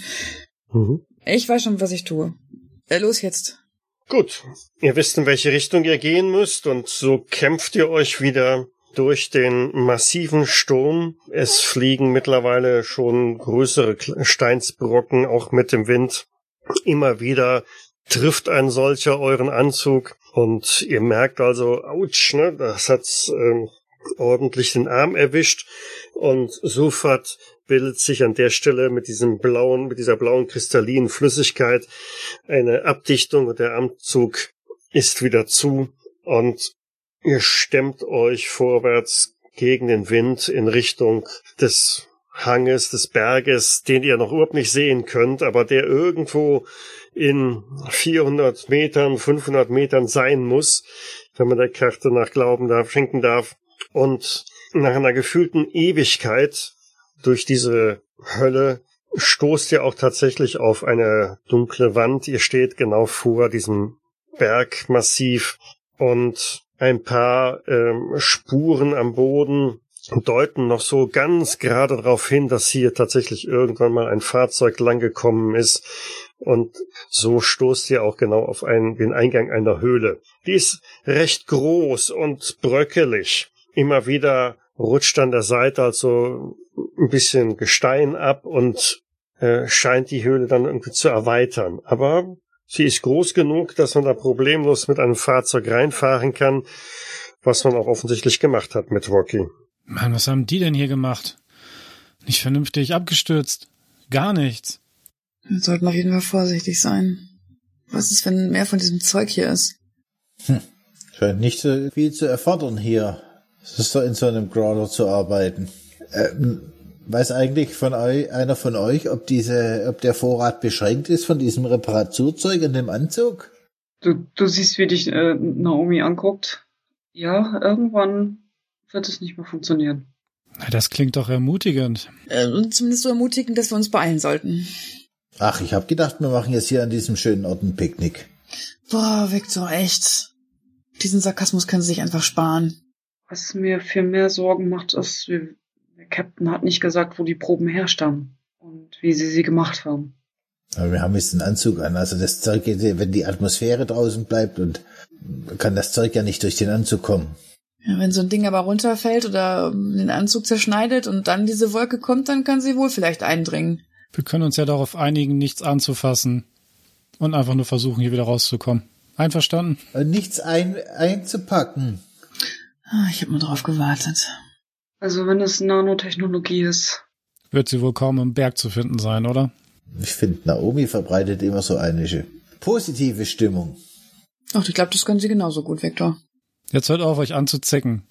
Mhm. Ich weiß schon, was ich tue. Äh, los jetzt. Gut, ihr wisst, in welche Richtung ihr gehen müsst und so kämpft ihr euch wieder durch den massiven Sturm. Es fliegen mittlerweile schon größere Steinsbrocken, auch mit dem Wind. Immer wieder trifft ein solcher euren Anzug und ihr merkt also, ouch, ne, das hat ähm, ordentlich den Arm erwischt und sofort bildet sich an der Stelle mit diesem blauen, mit dieser blauen kristallinen Flüssigkeit eine Abdichtung und der Anzug ist wieder zu und ihr stemmt euch vorwärts gegen den Wind in Richtung des Hanges, des Berges, den ihr noch überhaupt nicht sehen könnt, aber der irgendwo in 400 Metern, 500 Metern sein muss, wenn man der Karte nach glauben darf, schenken darf. Und nach einer gefühlten Ewigkeit durch diese Hölle stoßt ihr auch tatsächlich auf eine dunkle Wand. Ihr steht genau vor diesem Bergmassiv und ein paar ähm, Spuren am Boden deuten noch so ganz gerade darauf hin, dass hier tatsächlich irgendwann mal ein Fahrzeug langgekommen ist. Und so stoßt ihr auch genau auf einen, den Eingang einer Höhle. Die ist recht groß und bröckelig. Immer wieder rutscht an der Seite also ein bisschen Gestein ab und äh, scheint die Höhle dann irgendwie zu erweitern. Aber sie ist groß genug, dass man da problemlos mit einem Fahrzeug reinfahren kann, was man auch offensichtlich gemacht hat mit Rocky. Mann, was haben die denn hier gemacht? Nicht vernünftig abgestürzt. Gar nichts. Wir sollten auf jeden Fall vorsichtig sein. Was ist, wenn mehr von diesem Zeug hier ist? Hm. Scheint nicht so viel zu erfordern hier. Es ist doch in so einem Crawler zu arbeiten. Ähm, weiß eigentlich von euch, einer von euch, ob diese, ob der Vorrat beschränkt ist von diesem Reparaturzeug in dem Anzug? Du, du siehst, wie dich äh, Naomi anguckt. Ja, irgendwann wird es nicht mehr funktionieren. Das klingt doch ermutigend. Äh, zumindest so ermutigend, dass wir uns beeilen sollten. Ach, ich hab gedacht, wir machen jetzt hier an diesem schönen Ort ein Picknick. Boah, Victor, echt. Diesen Sarkasmus können Sie sich einfach sparen. Was mir viel mehr Sorgen macht, ist, wir, Captain hat nicht gesagt, wo die Proben herstammen und wie sie sie gemacht haben. Aber wir haben jetzt einen Anzug an. Also das Zeug, wenn die Atmosphäre draußen bleibt und kann das Zeug ja nicht durch den Anzug kommen. Ja, wenn so ein Ding aber runterfällt oder den Anzug zerschneidet und dann diese Wolke kommt, dann kann sie wohl vielleicht eindringen. Wir können uns ja darauf einigen, nichts anzufassen und einfach nur versuchen, hier wieder rauszukommen. Einverstanden? Nichts ein, einzupacken. Ah, ich habe nur darauf gewartet. Also wenn es Nanotechnologie ist. Wird sie wohl kaum im Berg zu finden sein, oder? Ich finde, Naomi verbreitet immer so eine positive Stimmung. Ach, ich glaube, das können sie genauso gut, Victor. Jetzt hört auf, euch anzuzicken.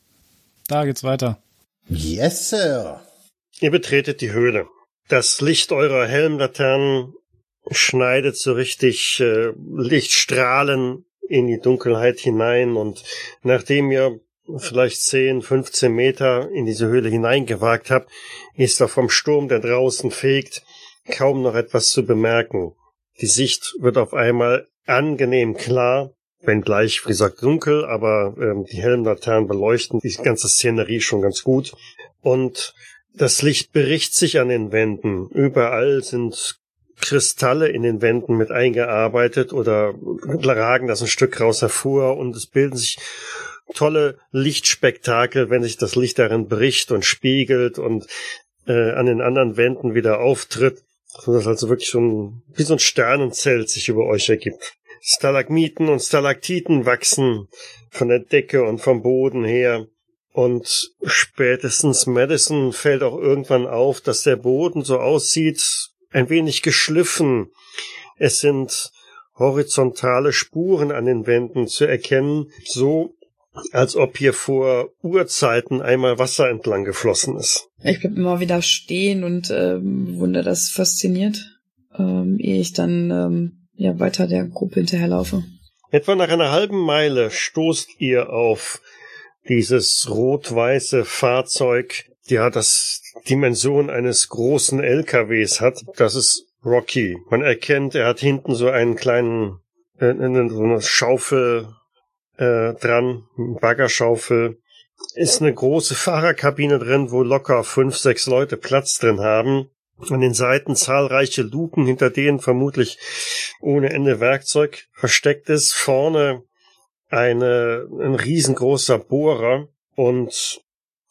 Da geht's weiter. Yes, Sir. Ihr betretet die Höhle. Das Licht eurer Helmlaternen schneidet so richtig äh, Lichtstrahlen in die Dunkelheit hinein und nachdem ihr vielleicht 10, 15 Meter in diese Höhle hineingewagt habt, ist da vom Sturm, der draußen fegt, kaum noch etwas zu bemerken. Die Sicht wird auf einmal angenehm klar, wenn gleich, wie gesagt, dunkel, aber ähm, die Helmlaternen beleuchten die ganze Szenerie schon ganz gut. Und das Licht bricht sich an den Wänden. Überall sind Kristalle in den Wänden mit eingearbeitet oder ragen das ein Stück raus hervor und es bilden sich tolle Lichtspektakel, wenn sich das Licht darin bricht und spiegelt und äh, an den anderen Wänden wieder auftritt, sodass also wirklich so ein, wie so ein Sternenzelt sich über euch ergibt. Stalagmiten und Stalaktiten wachsen von der Decke und vom Boden her. Und spätestens Madison fällt auch irgendwann auf, dass der Boden so aussieht, ein wenig geschliffen. Es sind horizontale Spuren an den Wänden zu erkennen, so als ob hier vor Urzeiten einmal Wasser entlang geflossen ist. Ich bleib immer wieder stehen und ähm, wunder das fasziniert, ähm, ehe ich dann ähm, ja weiter der Gruppe hinterherlaufe. Etwa nach einer halben Meile stoßt ihr auf dieses rot-weiße Fahrzeug, ja, das Dimension eines großen LKWs hat. Das ist Rocky. Man erkennt, er hat hinten so einen kleinen, äh, so eine Schaufel äh, dran, Baggerschaufel. Ist eine große Fahrerkabine drin, wo locker fünf, sechs Leute Platz drin haben. An den Seiten zahlreiche Luken, hinter denen vermutlich ohne Ende Werkzeug versteckt ist. Vorne eine, ein riesengroßer Bohrer und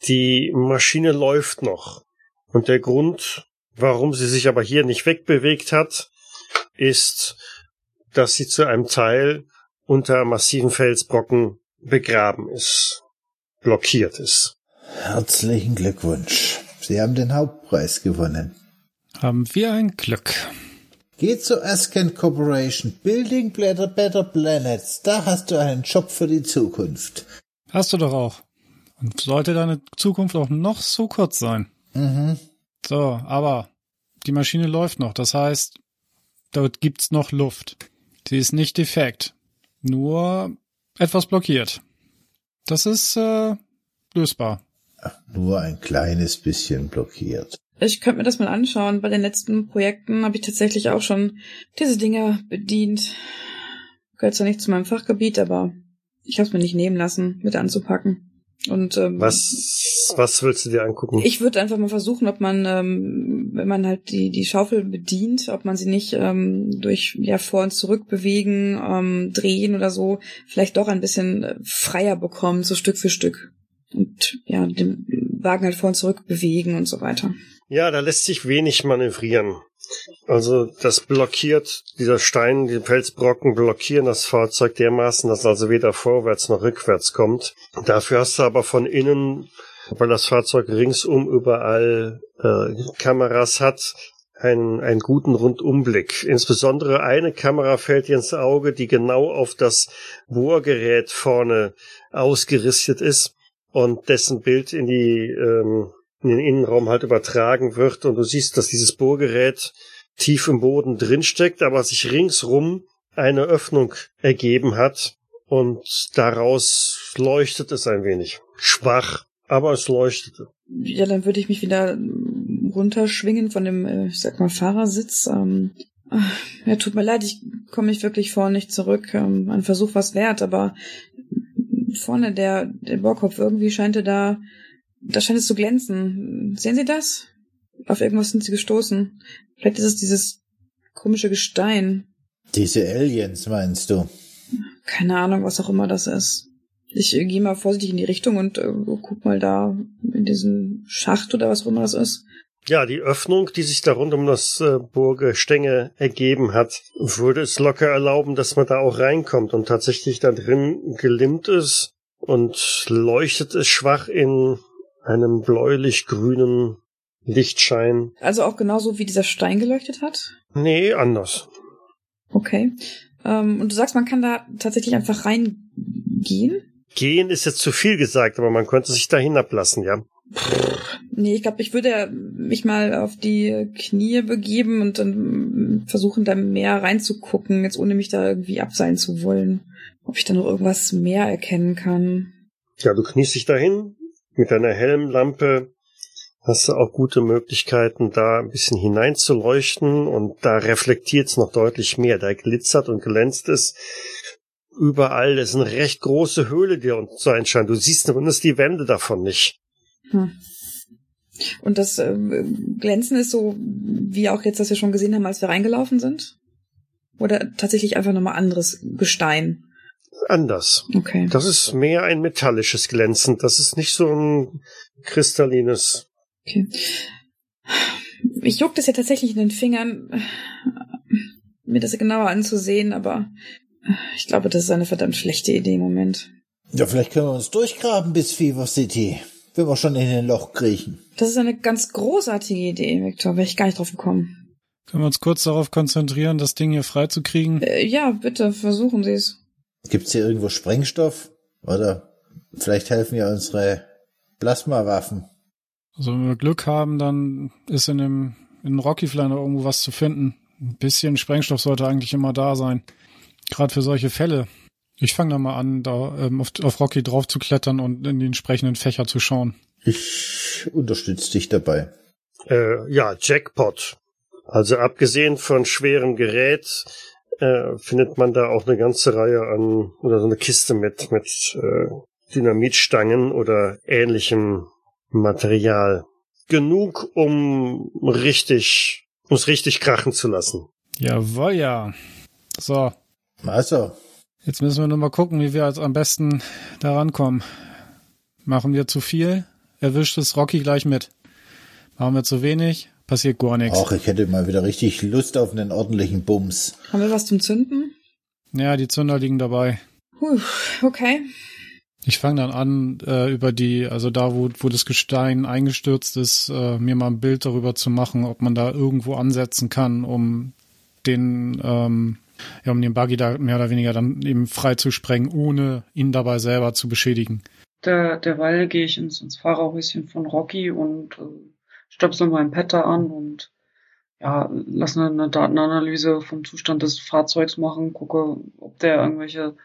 die Maschine läuft noch. Und der Grund, warum sie sich aber hier nicht wegbewegt hat, ist, dass sie zu einem Teil unter massiven Felsbrocken begraben ist, blockiert ist. Herzlichen Glückwunsch. Sie haben den Hauptpreis gewonnen. Haben wir ein Glück. Geh zu Asken Corporation, Building Better, Better Planets. Da hast du einen Job für die Zukunft. Hast du doch auch. Und sollte deine Zukunft auch noch so kurz sein. Mhm. So, aber die Maschine läuft noch. Das heißt, dort gibt's noch Luft. Sie ist nicht defekt, nur etwas blockiert. Das ist äh, lösbar. Nur ein kleines bisschen blockiert. Ich könnte mir das mal anschauen. Bei den letzten Projekten habe ich tatsächlich auch schon diese Dinger bedient. Gehört zwar nicht zu meinem Fachgebiet, aber ich habe es mir nicht nehmen lassen, mit anzupacken. Und ähm, Was, was willst du dir angucken? ich würde einfach mal versuchen, ob man, ähm, wenn man halt die die Schaufel bedient, ob man sie nicht ähm, durch ja vor und zurück bewegen, ähm, drehen oder so, vielleicht doch ein bisschen äh, freier bekommt, so Stück für Stück. Und ja, den Wagen halt vor und zurück bewegen und so weiter. Ja, da lässt sich wenig manövrieren. Also das blockiert, dieser Stein, die Felsbrocken blockieren das Fahrzeug dermaßen, dass also weder vorwärts noch rückwärts kommt. Dafür hast du aber von innen, weil das Fahrzeug ringsum überall äh, Kameras hat, einen, einen guten Rundumblick. Insbesondere eine Kamera fällt dir ins Auge, die genau auf das Bohrgerät vorne ausgerichtet ist und dessen Bild in die ähm, in den Innenraum halt übertragen wird und du siehst, dass dieses Bohrgerät tief im Boden drinsteckt, aber sich ringsrum eine Öffnung ergeben hat und daraus leuchtet es ein wenig. Schwach, aber es leuchtete. Ja, dann würde ich mich wieder runterschwingen von dem, äh, ich sag mal, Fahrersitz. Ähm, ach, ja, tut mir leid, ich komme nicht wirklich vorne nicht zurück. Ähm, ein Versuch was wert, aber vorne der, der Bohrkopf, irgendwie scheint er da, da scheint es zu glänzen. Sehen Sie das? Auf irgendwas sind Sie gestoßen. Vielleicht ist es dieses komische Gestein. Diese Aliens, meinst du? Keine Ahnung, was auch immer das ist. Ich äh, gehe mal vorsichtig in die Richtung und äh, guck mal da in diesen Schacht oder was auch immer das ist. Ja, die Öffnung, die sich da rund um das äh, Burggestänge ergeben hat, würde es locker erlauben, dass man da auch reinkommt und tatsächlich da drin gelimmt ist und leuchtet es schwach in einem bläulich-grünen Lichtschein. Also auch genauso wie dieser Stein geleuchtet hat. Nee, anders. Okay. Ähm, und du sagst, man kann da tatsächlich einfach reingehen? Gehen ist jetzt zu viel gesagt, aber man könnte sich da hinablassen, ja. Nee, ich glaube, ich würde mich mal auf die Knie begeben und dann versuchen, da mehr reinzugucken, jetzt ohne mich da irgendwie abseilen zu wollen. Ob ich da noch irgendwas mehr erkennen kann. Ja, du kniest dich dahin, mit deiner Helmlampe hast du auch gute Möglichkeiten, da ein bisschen hineinzuleuchten und da reflektiert es noch deutlich mehr. Da glitzert und glänzt es überall. Das ist eine recht große Höhle, die uns zu einscheint. Du siehst zumindest die Wände davon nicht. Hm. Und das äh, Glänzen ist so, wie auch jetzt, das wir schon gesehen haben, als wir reingelaufen sind? Oder tatsächlich einfach nochmal anderes Gestein? Anders. Okay. Das ist mehr ein metallisches Glänzen. Das ist nicht so ein kristallines. Okay. Ich juckt es ja tatsächlich in den Fingern, mir das genauer anzusehen, aber ich glaube, das ist eine verdammt schlechte Idee im Moment. Ja, vielleicht können wir uns durchgraben bis Fever City, wenn wir schon in den Loch kriechen. Das ist eine ganz großartige Idee, Victor. Wäre ich gar nicht drauf gekommen. Können wir uns kurz darauf konzentrieren, das Ding hier freizukriegen? Äh, ja, bitte, versuchen Sie es. Gibt's hier irgendwo Sprengstoff? Oder vielleicht helfen ja unsere Plasmawaffen. Also wenn wir Glück haben, dann ist in dem in Rocky vielleicht noch irgendwo was zu finden. Ein bisschen Sprengstoff sollte eigentlich immer da sein. Gerade für solche Fälle. Ich fange da mal an, da ähm, auf, auf Rocky drauf zu klettern und in die entsprechenden Fächer zu schauen. Ich unterstütze dich dabei. Äh, ja, Jackpot. Also abgesehen von schwerem Gerät äh, findet man da auch eine ganze Reihe an oder so eine Kiste mit mit äh, Dynamitstangen oder ähnlichem Material. Genug, um richtig, um es richtig krachen zu lassen. Jawohl, ja. So, Also, jetzt müssen wir nur mal gucken, wie wir als am besten da rankommen. Machen wir zu viel, erwischt es Rocky gleich mit. Machen wir zu wenig, passiert gar nichts. auch ich hätte mal wieder richtig Lust auf einen ordentlichen Bums. Haben wir was zum Zünden? Ja, die Zünder liegen dabei. Puh, okay. Ich fange dann an, äh, über die, also da, wo, wo das Gestein eingestürzt ist, äh, mir mal ein Bild darüber zu machen, ob man da irgendwo ansetzen kann, um den, ähm, ja, um den Buggy da mehr oder weniger dann eben frei zu sprengen, ohne ihn dabei selber zu beschädigen. Der, derweil gehe ich ins, ins Fahrerhäuschen von Rocky und äh, stöpsel mein Pad da an und ja, lass eine, eine Datenanalyse vom Zustand des Fahrzeugs machen, gucke, ob der irgendwelche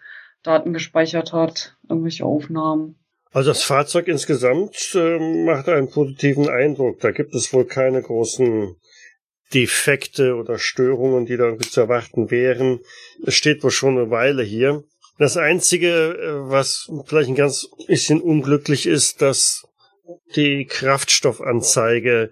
Daten gespeichert hat, irgendwelche Aufnahmen. Also das Fahrzeug insgesamt äh, macht einen positiven Eindruck. Da gibt es wohl keine großen Defekte oder Störungen, die da irgendwie zu erwarten wären. Es steht wohl schon eine Weile hier. Das Einzige, äh, was vielleicht ein ganz bisschen unglücklich ist, dass die Kraftstoffanzeige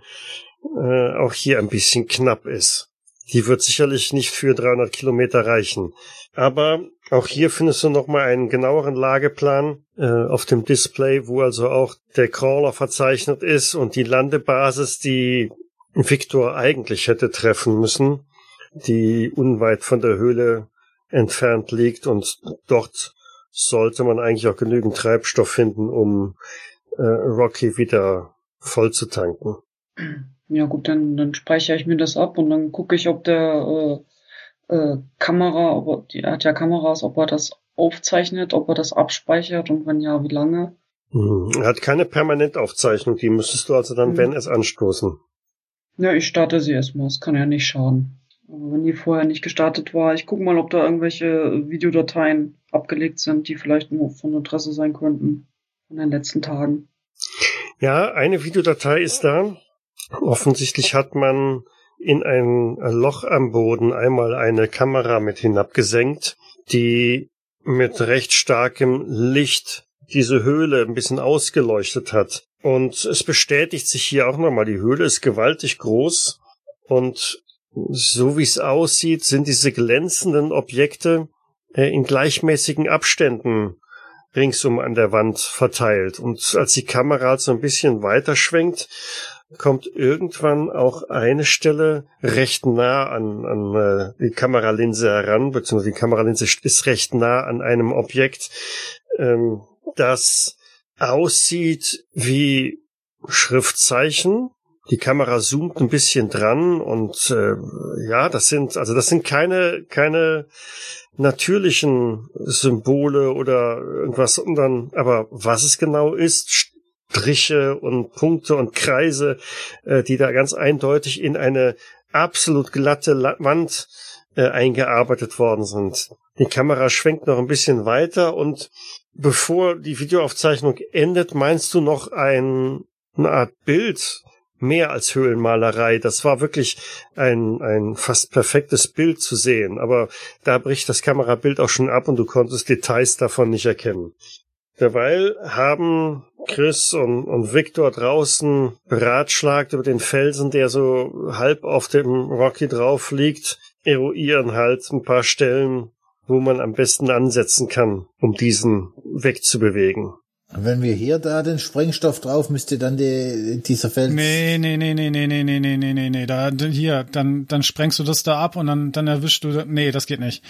äh, auch hier ein bisschen knapp ist. Die wird sicherlich nicht für 300 Kilometer reichen. Aber auch hier findest du nochmal einen genaueren Lageplan äh, auf dem Display, wo also auch der Crawler verzeichnet ist und die Landebasis, die Victor eigentlich hätte treffen müssen, die unweit von der Höhle entfernt liegt und dort sollte man eigentlich auch genügend Treibstoff finden, um äh, Rocky wieder voll zu tanken. Ja gut, dann, dann speichere ich mir das ab und dann gucke ich, ob der äh, äh, Kamera, ob er, er hat ja Kameras, ob er das aufzeichnet, ob er das abspeichert und wenn ja, wie lange. Hm, er hat keine Permanentaufzeichnung, die müsstest du also dann, mhm. wenn es anstoßen. Ja, ich starte sie erstmal, es kann ja nicht schaden. Aber wenn die vorher nicht gestartet war, ich gucke mal, ob da irgendwelche Videodateien abgelegt sind, die vielleicht nur von Interesse sein könnten von den letzten Tagen. Ja, eine Videodatei ist da. Offensichtlich hat man in ein Loch am Boden einmal eine Kamera mit hinabgesenkt, die mit recht starkem Licht diese Höhle ein bisschen ausgeleuchtet hat. Und es bestätigt sich hier auch nochmal, die Höhle ist gewaltig groß und so wie es aussieht, sind diese glänzenden Objekte äh, in gleichmäßigen Abständen ringsum an der Wand verteilt. Und als die Kamera so ein bisschen weiter schwenkt, kommt irgendwann auch eine Stelle recht nah an, an äh, die Kameralinse heran, beziehungsweise die Kameralinse ist recht nah an einem Objekt, ähm, das aussieht wie Schriftzeichen. Die Kamera zoomt ein bisschen dran und äh, ja, das sind also das sind keine keine natürlichen Symbole oder irgendwas, sondern aber was es genau ist, Striche und Punkte und Kreise, äh, die da ganz eindeutig in eine absolut glatte La Wand äh, eingearbeitet worden sind. Die Kamera schwenkt noch ein bisschen weiter und bevor die Videoaufzeichnung endet, meinst du noch ein, eine Art Bild, mehr als Höhlenmalerei. Das war wirklich ein, ein fast perfektes Bild zu sehen. Aber da bricht das Kamerabild auch schon ab und du konntest Details davon nicht erkennen. Derweil haben Chris und, und Victor draußen beratschlagt über den Felsen, der so halb auf dem Rocky drauf liegt, eruieren halt ein paar Stellen, wo man am besten ansetzen kann, um diesen wegzubewegen. Wenn wir hier da den Sprengstoff drauf, müsste dann die, dieser Fels. Nee, nee, nee, nee, nee, nee, nee, nee, nee, nee, nee. Da, hier, dann, dann sprengst du das da ab und dann, dann erwischst du, nee, das geht nicht.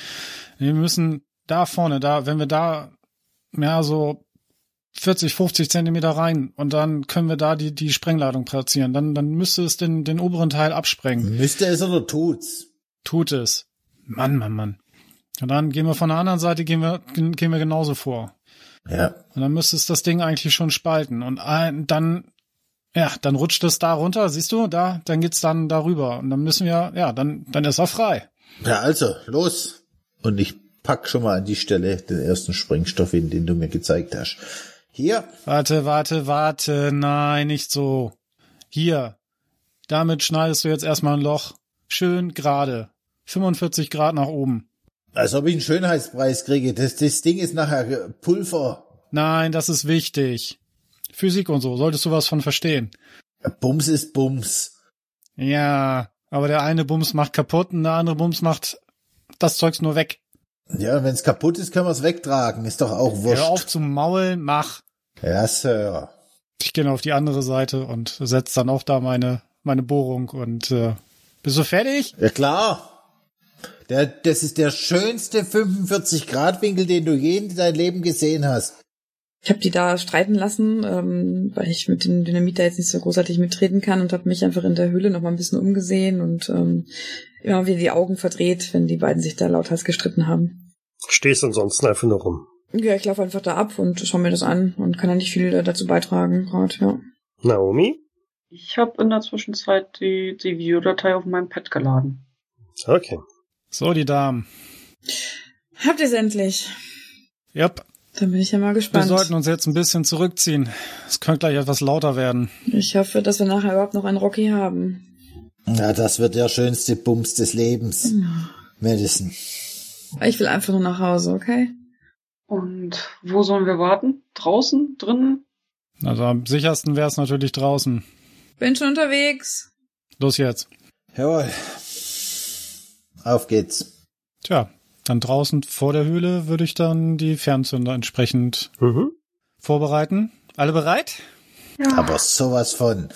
Wir müssen da vorne, da, wenn wir da, ja, so 40, 50 Zentimeter rein und dann können wir da die, die Sprengladung platzieren. Dann, dann müsste es den, den oberen Teil absprengen. Müsste es oder tut's? Tut es. Mann, Mann, Mann. Und dann gehen wir von der anderen Seite, gehen wir, gehen wir genauso vor. Ja. Und dann müsste es das Ding eigentlich schon spalten. Und dann, ja, dann rutscht es da runter, siehst du, da, dann geht's dann darüber. Und dann müssen wir, ja, dann, dann ist er frei. Ja, also, los. Und ich pack schon mal an die Stelle den ersten Sprengstoff hin, den du mir gezeigt hast. Hier. Warte, warte, warte. Nein, nicht so. Hier. Damit schneidest du jetzt erstmal ein Loch. Schön gerade. 45 Grad nach oben. Als ob ich einen Schönheitspreis kriege. Das, das Ding ist nachher Pulver. Nein, das ist wichtig. Physik und so, solltest du was von verstehen. Bums ist Bums. Ja, aber der eine Bums macht kaputt und der andere Bums macht das Zeugs nur weg. Ja, wenn's kaputt ist, können wir's wegtragen. Ist doch auch wurscht. Hör auf zum Maulen, mach. Ja, Sir. Ich gehe auf die andere Seite und setz dann auch da meine, meine Bohrung und äh, bist du fertig? Ja, klar. Der, das ist der schönste 45-Grad-Winkel, den du je in deinem Leben gesehen hast. Ich habe die da streiten lassen, ähm, weil ich mit dem Dynamit da jetzt nicht so großartig mitreden kann und habe mich einfach in der Höhle noch mal ein bisschen umgesehen und ähm, immer wieder die Augen verdreht, wenn die beiden sich da lauthals gestritten haben. Stehst ansonsten einfach nur rum. Ja, ich laufe einfach da ab und schaue mir das an und kann da nicht viel dazu beitragen gerade, ja. Naomi? Ich habe in der Zwischenzeit die, die Videodatei auf meinem Pad geladen. Okay. So, die Damen. Habt ihr es endlich? Yep. Dann bin ich ja mal Wir gespannt. sollten uns jetzt ein bisschen zurückziehen. Es könnte gleich etwas lauter werden. Ich hoffe, dass wir nachher überhaupt noch einen Rocky haben. Ja, das wird der schönste Bums des Lebens. Madison. Ich will einfach nur nach Hause, okay? Und wo sollen wir warten? Draußen? Drinnen? Also am sichersten wäre es natürlich draußen. Bin schon unterwegs. Los jetzt. Jawohl. Auf geht's. Tja, dann draußen vor der Höhle würde ich dann die Fernzünder entsprechend Mhm. vorbereiten. Alle bereit? Aber sowas von.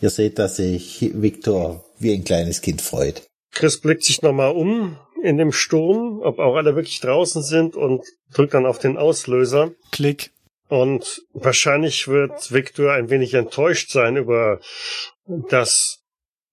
Ihr seht, dass sich Viktor wie ein kleines Kind freut. Chris blickt sich nochmal um in dem Sturm, ob auch alle wirklich draußen sind und drückt dann auf den Auslöser. Klick. Und wahrscheinlich wird Victor ein wenig enttäuscht sein über das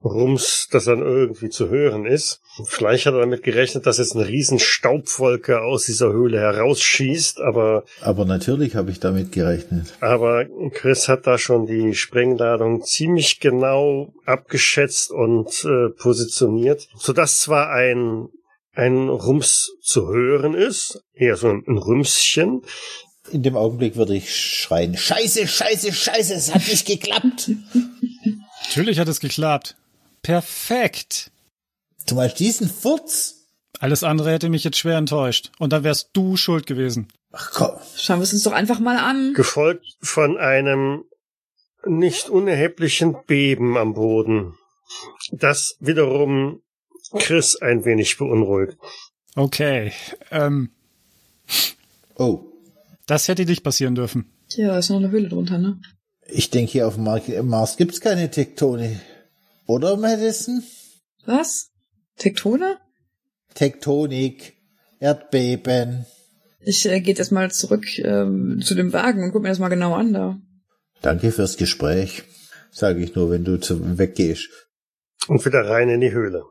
Rums, das dann irgendwie zu hören ist. Vielleicht hat er damit gerechnet, dass jetzt eine riesen Staubwolke aus dieser Höhle herausschießt, aber, Aber natürlich habe ich damit gerechnet. aber Chris hat da schon die Sprengladung ziemlich genau abgeschätzt und äh, positioniert, sodass zwar ein ein Rums zu hören ist, eher so ein Rümschen, In dem Augenblick würde ich schreien, Scheiße, Scheiße, Scheiße, es hat nicht geklappt. Natürlich hat es geklappt. Perfekt. Du meinst diesen Furz? Alles andere hätte mich jetzt schwer enttäuscht. Und dann wärst du schuld gewesen. Ach komm. Schauen wir es uns doch einfach mal an. gefolgt von einem nicht unerheblichen Beben am Boden, das wiederum Chris ein wenig beunruhigt. Okay. Ähm, Oh, das hätte nicht passieren dürfen. Ja, ist noch eine Höhle drunter, ne? ich denke hier auf dem Mar- Mars gibt's keine Tektonik. Oder, Madison? Was? Tektone? Tektonik, Erdbeben. Ich äh, gehe jetzt mal zurück ähm, zu dem Wagen und guck mir das mal genau an da. Danke fürs Gespräch. Sage ich nur, wenn du zu, weggehst. Und wieder rein in die Höhle.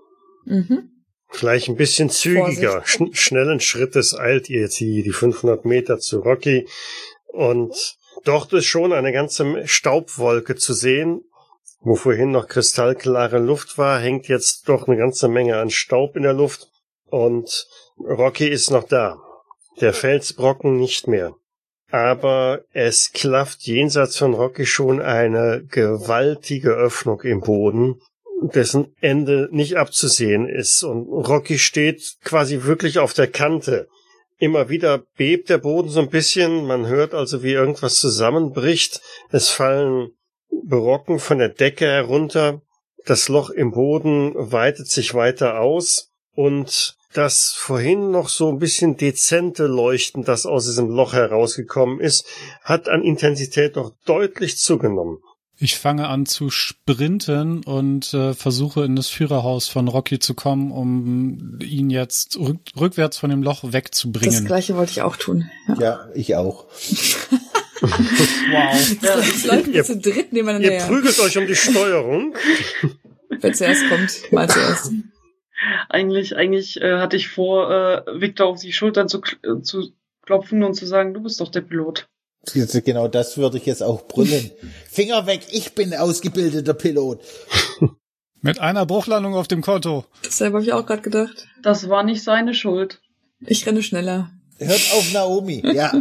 Mhm. Vielleicht ein bisschen zügiger, schn schnellen Schrittes eilt ihr jetzt die, die 500 Meter zu Rocky. Und dort ist schon eine ganze Staubwolke zu sehen. Wo vorhin noch kristallklare Luft war, hängt jetzt doch eine ganze Menge an Staub in der Luft. Und Rocky ist noch da. Der Felsbrocken nicht mehr. Aber es klafft jenseits von Rocky schon eine gewaltige Öffnung im Boden, dessen Ende nicht abzusehen ist. Und Rocky steht quasi wirklich auf der Kante. Immer wieder bebt der Boden so ein bisschen. Man hört also, wie irgendwas zusammenbricht. Es fallen Brocken von der Decke herunter. Das Loch im Boden weitet sich weiter aus. Und das vorhin noch so ein bisschen dezente Leuchten, das aus diesem Loch herausgekommen ist, hat an Intensität doch deutlich zugenommen. Ich fange an zu sprinten und äh, versuche in das Führerhaus von Rocky zu kommen, um ihn jetzt rück rückwärts von dem Loch Das wegzubringen. gleiche wollte ich auch tun. Ja. Ja, ich auch. Wow. Jetzt läuft Ihr- zu dritt nebeneinander Ihr prügelt euch um die Steuerung. Wer zuerst kommt, mal zuerst. Eigentlich, eigentlich äh, hatte ich vor, äh, Victor auf die Schultern zu, kl- äh, zu klopfen und zu sagen, du bist doch der Pilot. Jetzt, genau das würde ich jetzt auch brüllen. Finger weg, ich bin ausgebildeter Pilot. Mit einer Bruchlandung auf dem Konto. Dasselbe habe ich auch gerade gedacht. Das war nicht seine Schuld. Ich renne schneller. Hört auf Naomi. Ja,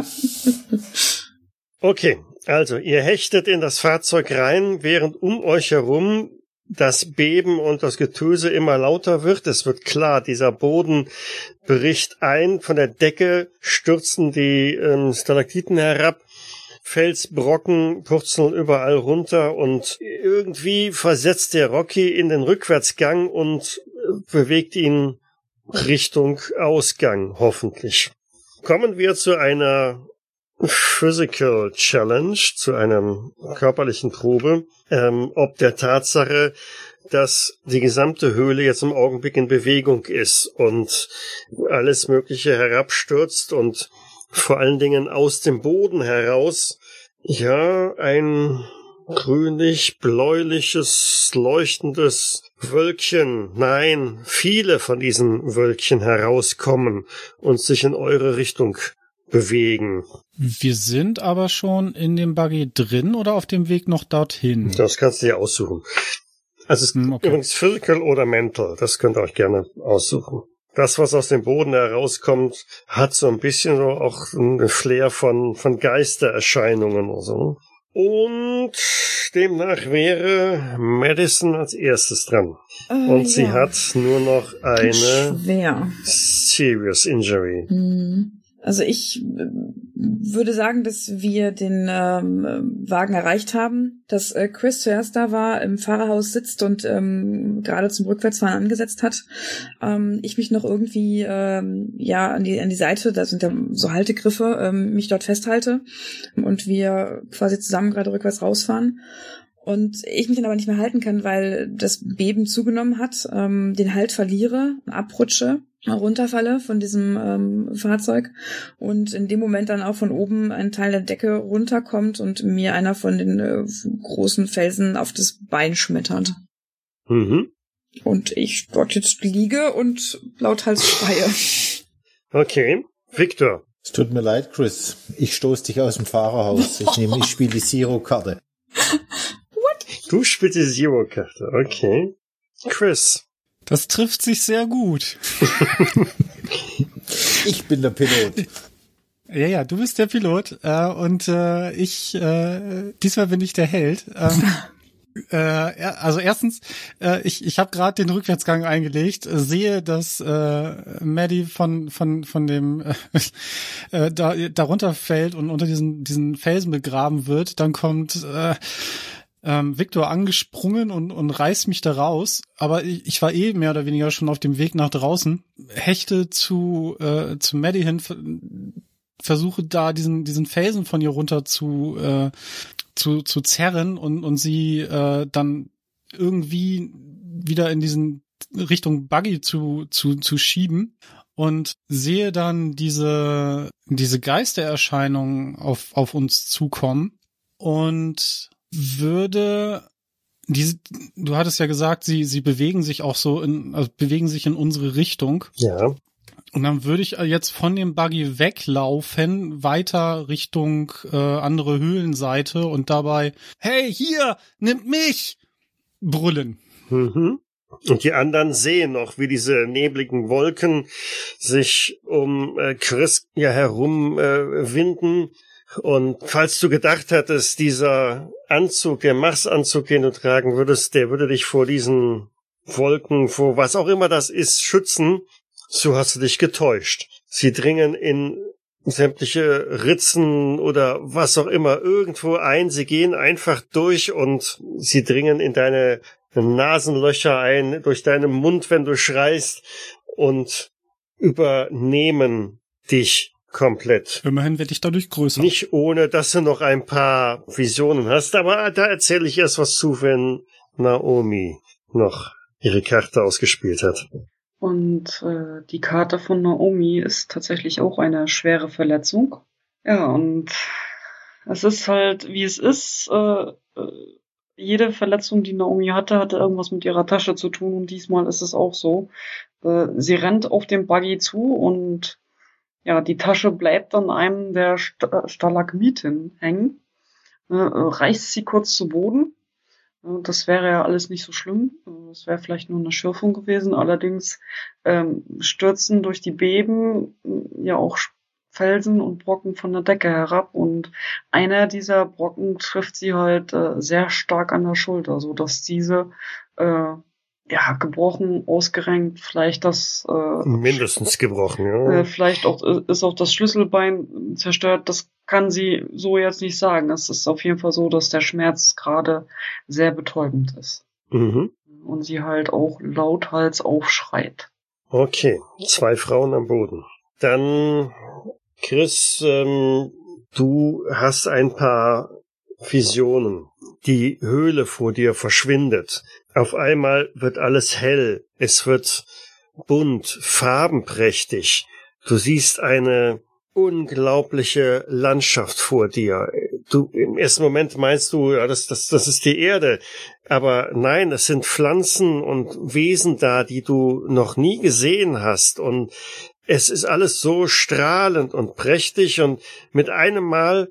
Okay, also ihr hechtet in das Fahrzeug rein, während um euch herum das Beben und das Getöse immer lauter wird. Es wird klar, dieser Boden bricht ein, von der Decke stürzen die ähm, Stalaktiten herab, Felsbrocken purzeln überall runter und irgendwie versetzt der Rocky in den Rückwärtsgang und äh, bewegt ihn Richtung Ausgang, hoffentlich. Kommen wir zu einer Physical Challenge, zu einer körperlichen Probe, ähm, ob der Tatsache, dass die gesamte Höhle jetzt im Augenblick in Bewegung ist und alles Mögliche herabstürzt und vor allen Dingen aus dem Boden heraus, ja, ein grünlich-bläuliches, leuchtendes Wölkchen, nein, viele von diesen Wölkchen herauskommen und sich in eure Richtung bewegen. Wir sind aber schon in dem Buggy drin oder auf dem Weg noch dorthin? Das kannst du dir aussuchen. Also es Hm, okay. übrigens Physical oder Mental, das könnt ihr euch gerne aussuchen. Das, was aus dem Boden herauskommt, hat so ein bisschen so auch ein Flair von, von Geistererscheinungen oder so. Und demnach wäre Madison als erstes dran. Äh, Und sie ja. hat nur noch eine Schwer. Serious Injury. Hm. Also ich äh, würde sagen, dass wir den ähm, Wagen erreicht haben, dass äh, Chris zuerst da war, im Fahrerhaus sitzt und ähm, gerade zum Rückwärtsfahren angesetzt hat. Ähm, ich mich noch irgendwie ähm, ja an die an die Seite, da sind ja so Haltegriffe, ähm, mich dort festhalte und wir quasi zusammen gerade rückwärts rausfahren. Und ich mich dann aber nicht mehr halten kann, weil das Beben zugenommen hat, ähm, den Halt verliere, abrutsche, runterfalle von diesem ähm, Fahrzeug und in dem Moment dann auch von oben ein Teil der Decke runterkommt und mir einer von den äh, großen Felsen auf das Bein schmettert. Mhm. Und ich dort jetzt liege und lauthals schreie. Okay. Victor. Es tut mir leid, Chris. Ich stoß dich aus dem Fahrerhaus. Ich nehme, ich spiele die Zero-Karte. Du spielst die Zero-Karte. Okay. Chris. Das trifft sich sehr gut. Ich bin der Pilot. Ja, ja, du bist der Pilot äh, und äh, ich, äh, diesmal bin ich der Held. Ähm, äh, also erstens, äh, ich, ich habe gerade den Rückwärtsgang eingelegt, äh, sehe, dass äh, Maddie von von von dem äh, da darunter fällt und unter diesen diesen Felsen begraben wird. Dann kommt äh, ähm, Victor angesprungen und, und reißt mich da raus. Aber ich, ich war eh mehr oder weniger schon auf dem Weg nach draußen, hechte zu, äh, zu Maddie hin, ver- versuche da diesen, diesen Felsen von ihr runter zu, äh, zu, zu zerren und, und sie äh, dann irgendwie wieder in diesen Richtung Buggy zu, zu, zu schieben und sehe dann diese, diese Geistererscheinungen auf, auf uns zukommen und würde diese, du hattest ja gesagt, sie, sie bewegen sich auch so in, also bewegen sich in unsere Richtung. Ja. Und dann würde ich jetzt von dem Buggy weglaufen, weiter Richtung äh, andere Höhlenseite und dabei, hey, hier, nimmt mich, brüllen. Mhm. Und die anderen sehen noch, wie diese nebligen Wolken sich um äh, Chris ja herum äh, winden. Und falls du gedacht hattest, dieser Anzug, der Marsanzug, den du tragen würdest, der würde dich vor diesen Wolken, vor was auch immer das ist, schützen, so hast du dich getäuscht. Sie dringen in sämtliche Ritzen oder was auch immer irgendwo ein. Sie gehen einfach durch und sie dringen in deine Nasenlöcher ein, durch deinen Mund, wenn du schreist und übernehmen dich komplett. Immerhin werde ich dadurch größer. Nicht ohne, dass du noch ein paar Visionen hast, aber da erzähle ich erst was zu, wenn Naomi noch ihre Karte ausgespielt hat. Und äh, die Karte von Naomi ist tatsächlich auch eine schwere Verletzung. Ja, und es ist halt, wie es ist. Äh, äh, jede Verletzung, die Naomi hatte, hatte irgendwas mit ihrer Tasche zu tun. Und diesmal ist es auch so. Äh, sie rennt auf den Buggy zu und ja, die Tasche bleibt an einem der St Stalagmiten hängen. Äh, reißt sie kurz zu Boden. Äh, Das wäre ja alles nicht so schlimm. Äh, Das wäre vielleicht nur eine Schürfung gewesen. Allerdings ähm, stürzen durch die Beben äh, ja auch Felsen und Brocken von der Decke herab und einer dieser Brocken trifft sie halt äh, sehr stark an der Schulter, so dass diese äh, ja gebrochen, ausgerenkt, vielleicht das äh, Mindestens gebrochen, ja. äh, vielleicht auch äh, ist auch das Schlüsselbein zerstört. Das kann sie so jetzt nicht sagen. Es ist auf jeden Fall so, dass der Schmerz gerade sehr betäubend ist Mhm. und sie halt auch lauthals aufschreit. Okay, zwei Frauen am Boden. Dann, Chris, ähm, du hast ein paar Visionen. Die Höhle vor dir verschwindet. Auf einmal wird alles hell. Es wird bunt, farbenprächtig. Du siehst eine unglaubliche Landschaft vor dir. Du, im ersten Moment meinst du, ja, das, das, das ist die Erde. Aber nein, es sind Pflanzen und Wesen da, die du noch nie gesehen hast. Und es ist alles so strahlend und prächtig und mit einem Mal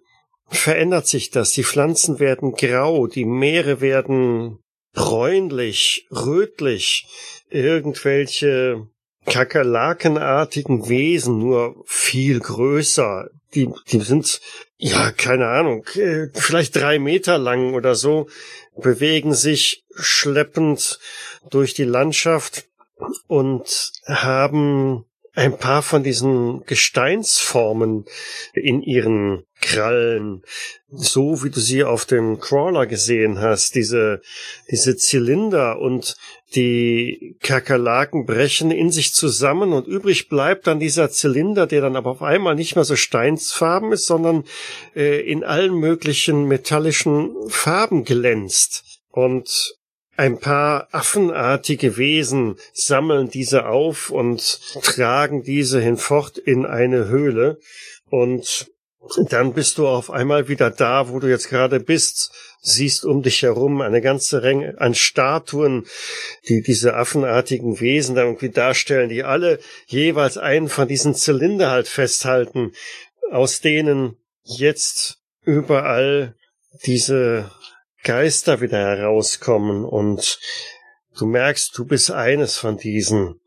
verändert sich das. Die Pflanzen werden grau, die Meere werden bräunlich, rötlich, irgendwelche kakerlakenartigen Wesen, nur viel größer. Die, die sind, ja, keine Ahnung, äh, vielleicht drei Meter lang oder so, bewegen sich schleppend durch die Landschaft und haben ein paar von diesen Gesteinsformen in ihren Krallen, so wie du sie auf dem Crawler gesehen hast, diese, diese Zylinder und die Kakerlaken brechen in sich zusammen und übrig bleibt dann dieser Zylinder, der dann aber auf einmal nicht mehr so steinsfarben ist, sondern äh, in allen möglichen metallischen Farben glänzt. Und ein paar affenartige Wesen sammeln diese auf und tragen diese hinfort in eine Höhle. Und dann bist du auf einmal wieder da, wo du jetzt gerade bist, siehst um dich herum eine ganze Menge an Statuen, die diese affenartigen Wesen da irgendwie darstellen, die alle jeweils einen von diesen Zylinder halt festhalten, aus denen jetzt überall diese Geister wieder herauskommen und du merkst, du bist eines von diesen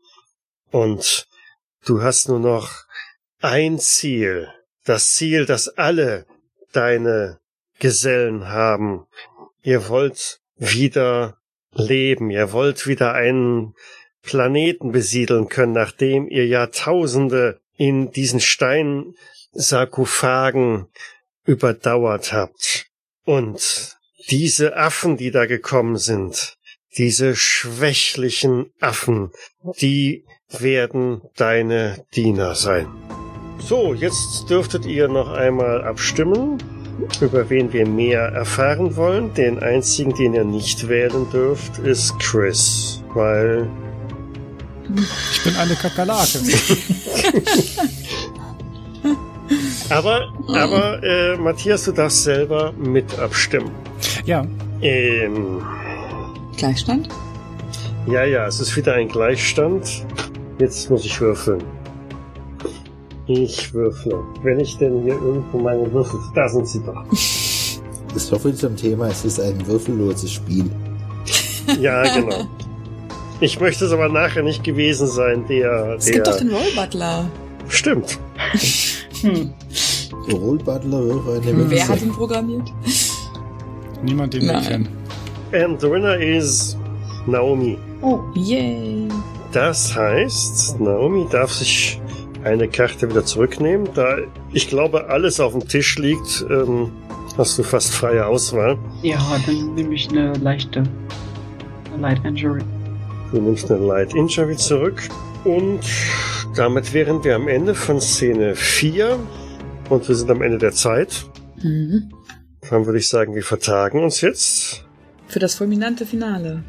und du hast nur noch ein Ziel, das Ziel, das alle deine Gesellen haben. Ihr wollt wieder leben, ihr wollt wieder einen Planeten besiedeln können, nachdem ihr Jahrtausende in diesen Steinsarkophagen überdauert habt. Und diese Affen, die da gekommen sind, diese schwächlichen Affen, die werden deine Diener sein. So, jetzt dürftet ihr noch einmal abstimmen, über wen wir mehr erfahren wollen. Den einzigen, den ihr nicht wählen dürft, ist Chris, weil... Ich bin eine Kakerlake. aber, aber, äh, Matthias, du darfst selber mit abstimmen. Ja. Ähm, Gleichstand? ja, ja, es ist wieder ein Gleichstand. Jetzt muss ich würfeln. Ich würfle. Wenn ich denn hier irgendwo meine Würfel... Da sind sie doch. So viel zum Thema, es ist ein würfelloses Spiel. Ja, genau. Ich möchte es aber nachher nicht gewesen sein, der... Es der gibt doch den Roll Butler. Stimmt. Hm. Roll Butler wirft eine Wer hat ihn programmiert? Niemand, den wir kennen. And the winner is Naomi. Oh, Yay. Das heißt, Naomi darf sich eine Karte wieder zurücknehmen. Da ich glaube, alles auf dem Tisch liegt, ähm, hast du fast freie Auswahl. ja, dann nehme ich eine leichte. Eine Light Injury. Du nimmst eine Light Injury zurück. Und damit wären wir am Ende von Szene 4. Und wir sind am Ende der Zeit. Mhm. Dann würde ich sagen, wir vertagen uns jetzt. Für das fulminante Finale.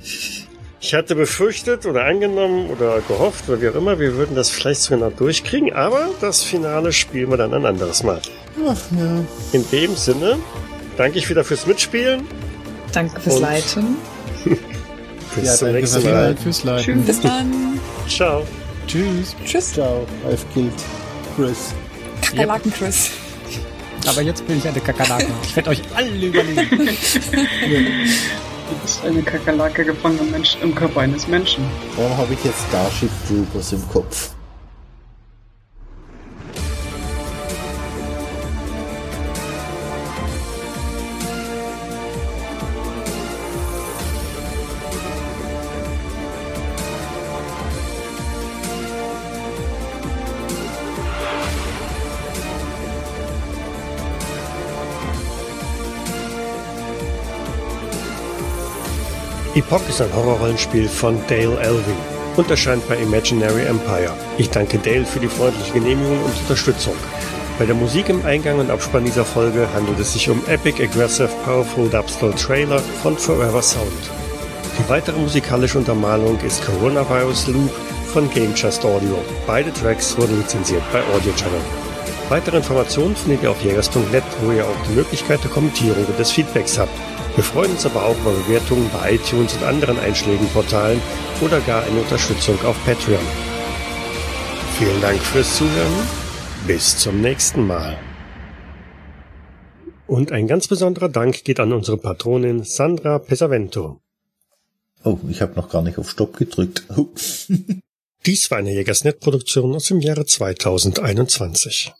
Ich hatte befürchtet oder angenommen oder gehofft oder wie auch immer, wir würden das vielleicht sogar noch durchkriegen, aber das Finale spielen wir dann ein anderes Mal. Ach ja. In dem Sinne, danke ich wieder fürs Mitspielen. Danke fürs Leiten. Bis Ja, zum nächsten Mal. Fürs Leiten. Bis dann. Ciao. Tschüss. Tschüss. Ciao, I've killed Chris. Kakerlaken Chris. Aber jetzt bin ich eine Kakerlake. Ich werde euch alle überlegen. Du bist eine Kakerlake gefangen im, Mensch, im Körper eines Menschen. Warum habe ich jetzt Starship Troopers im Kopf? Epoch ist ein Horrorrollenspiel von Dale Elving und erscheint bei Imaginary Empire. Ich danke Dale für die freundliche Genehmigung und Unterstützung. Bei der Musik im Eingang und Abspann dieser Folge handelt es sich um Epic Aggressive Powerful Dubstep Trailer von Forever Sound. Die weitere musikalische Untermalung ist Coronavirus Loop von Game Just Audio. Beide Tracks wurden lizenziert bei Audio Channel. Weitere Informationen findet ihr auf jägers.net, wo ihr auch die Möglichkeit der Kommentierung und des Feedbacks habt. Wir freuen uns aber auch über Bewertungen bei iTunes und anderen einschlägigen Portalen oder gar eine Unterstützung auf Patreon. Vielen Dank fürs Zuhören. Bis zum nächsten Mal. Und ein ganz besonderer Dank geht an unsere Patronin Sandra Pesavento. Oh, ich habe noch gar nicht auf Stopp gedrückt. Dies war eine Jägersnet-Produktion aus dem Jahre 2021.